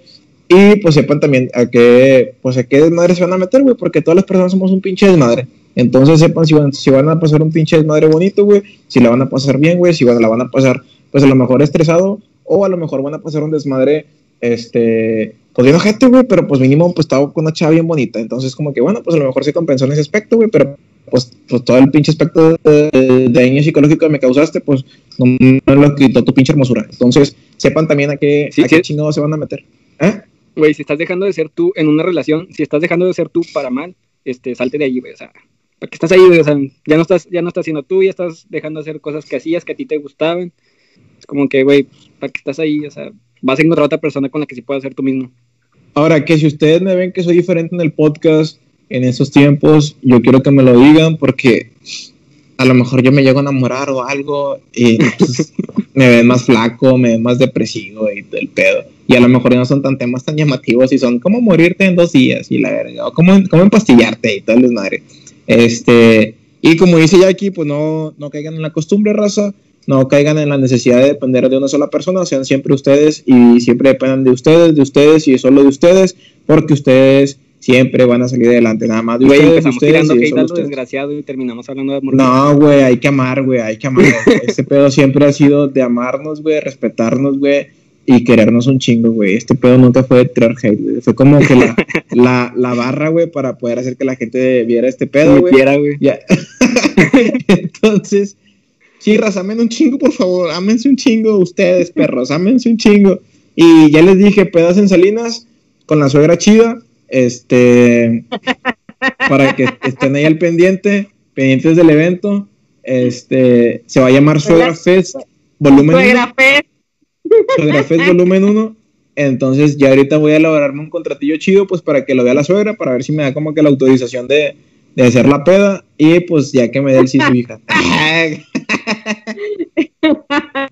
y pues sepan también a qué, pues a qué desmadre se van a meter, güey, porque todas las personas somos un pinche desmadre. Entonces sepan si van, si van a pasar un pinche desmadre bonito, güey, si la van a pasar bien, güey, si van, la van a pasar, pues a lo mejor estresado, o a lo mejor van a pasar un desmadre, este, pues bien ojete, güey, pero pues mínimo, pues estaba con una chava bien bonita. Entonces, como que bueno, pues a lo mejor se compensó en ese aspecto, güey, pero pues, pues todo el pinche aspecto de, daño psicológico que me causaste, pues no me lo quitó tu pinche hermosura. Entonces, sepan también a qué, Sí, a qué sí. chingados se van a meter. ¿Eh? Güey, si estás dejando de ser tú en una relación, si estás dejando de ser tú para mal, este, salte de ahí, güey. O sea, ¿para qué estás ahí, güey? O sea, ya no estás, ya no estás siendo tú, ya estás dejando de hacer cosas que hacías, que a ti te gustaban. Es como que, güey, ¿para qué estás ahí? O sea, vas a encontrar otra persona con la que sí puedas ser tú mismo. Ahora, que si ustedes me ven que soy diferente en el podcast en esos tiempos, yo quiero que me lo digan porque a lo mejor yo me llego a enamorar o algo y pues, me ven más flaco, me ven más depresivo y todo el pedo. Y a lo mejor no son tan temas tan llamativos y son como morirte en dos días y la verga, o como, como empastillarte y el desmadre. Este, y como dice Jackie, pues no, no caigan en la costumbre, raza, no caigan en la necesidad de depender de una sola persona, sean siempre ustedes y siempre dependan de ustedes, de ustedes y solo de ustedes, porque ustedes siempre van a salir adelante, nada más Güey, empezamos ustedes tirando hate a lo desgraciado y terminamos hablando de amor. No, güey, hay que amar, güey, hay que amar. Este pedo siempre ha sido de amarnos, güey, respetarnos, güey, y querernos un chingo, güey. Este pedo nunca fue de tirar hate, güey. Fue como que la, la, la barra, güey, para poder hacer que la gente viera este pedo, güey. Güey. Entonces, chirras, amen un chingo, por favor. Ámense un chingo ustedes, perros. Ámense un chingo. Y ya les dije, pedas en Salinas con la suegra chida. Este. Para que estén ahí al pendiente, pendientes del evento. Este. Se va a llamar Suegra Fest Volumen 1. Suegra Fest. Suegra Fest Volumen 1. Entonces, ya ahorita voy a elaborarme un contratillo chido, pues para que lo vea la suegra, para ver si me da como que la autorización de, de hacer la peda. Y pues ya que me dé el sí su hija.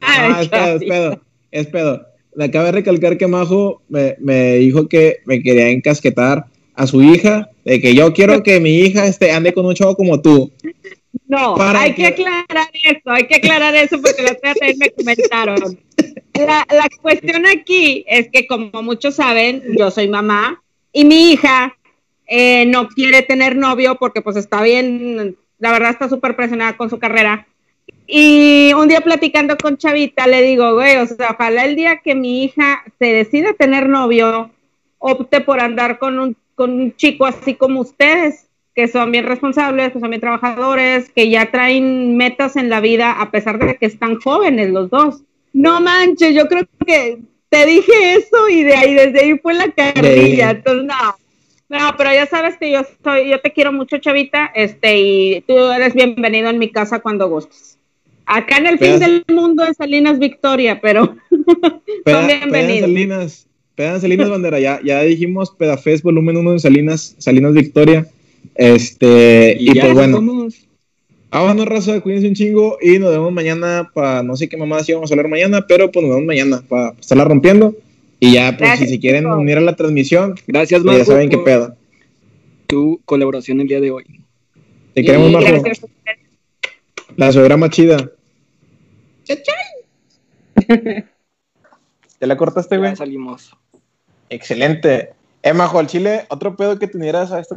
Ah, es pedo, es pedo, acabo de recalcar que Majo me, me dijo que me quería encasquetar a su hija, de que yo quiero que mi hija este, ande con un chavo como tú. No, Para hay que- que aclarar eso, hay que aclarar eso porque la otra vez me comentaron. La, la cuestión aquí es que como muchos saben, yo soy mamá y mi hija eh, no quiere tener novio porque pues está bien, la verdad está súper presionada con su carrera. Y un día platicando con Chavita le digo, güey, o sea, ojalá el día que mi hija se decida tener novio, opte por andar con un, con un chico así como ustedes, que son bien responsables, que son bien trabajadores, que ya traen metas en la vida a pesar de que están jóvenes los dos. No manches, yo creo que te dije eso y de ahí, desde ahí fue la carrilla, entonces no. No, pero ya sabes que yo soy, yo te quiero mucho, Chavita, este, y tú eres bienvenido en mi casa cuando gustes. Acá en el fin del mundo en Salinas Victoria, pero Peda, son bienvenidos. Salinas, peda en Salinas Bandera, ya, ya dijimos Pedafest volumen 1 en Salinas, Salinas Victoria. Este, y, ya pues bueno, somos- vámonos raza, cuídense un chingo y nos vemos mañana para, no sé qué mamás íbamos a hablar mañana, pero pues nos vemos mañana para estarla rompiendo. Y ya, pues Gracias, si se quieren unir a la transmisión, Gracias, pues, ya Marco, saben qué pedo. tu colaboración el día de hoy. Te queremos, gracias ustedes. La suegra más chida. ¿Te la cortaste, güey? Ya salimos. Excelente. Eh, Majo, al chile, otro pedo que tuvieras a esto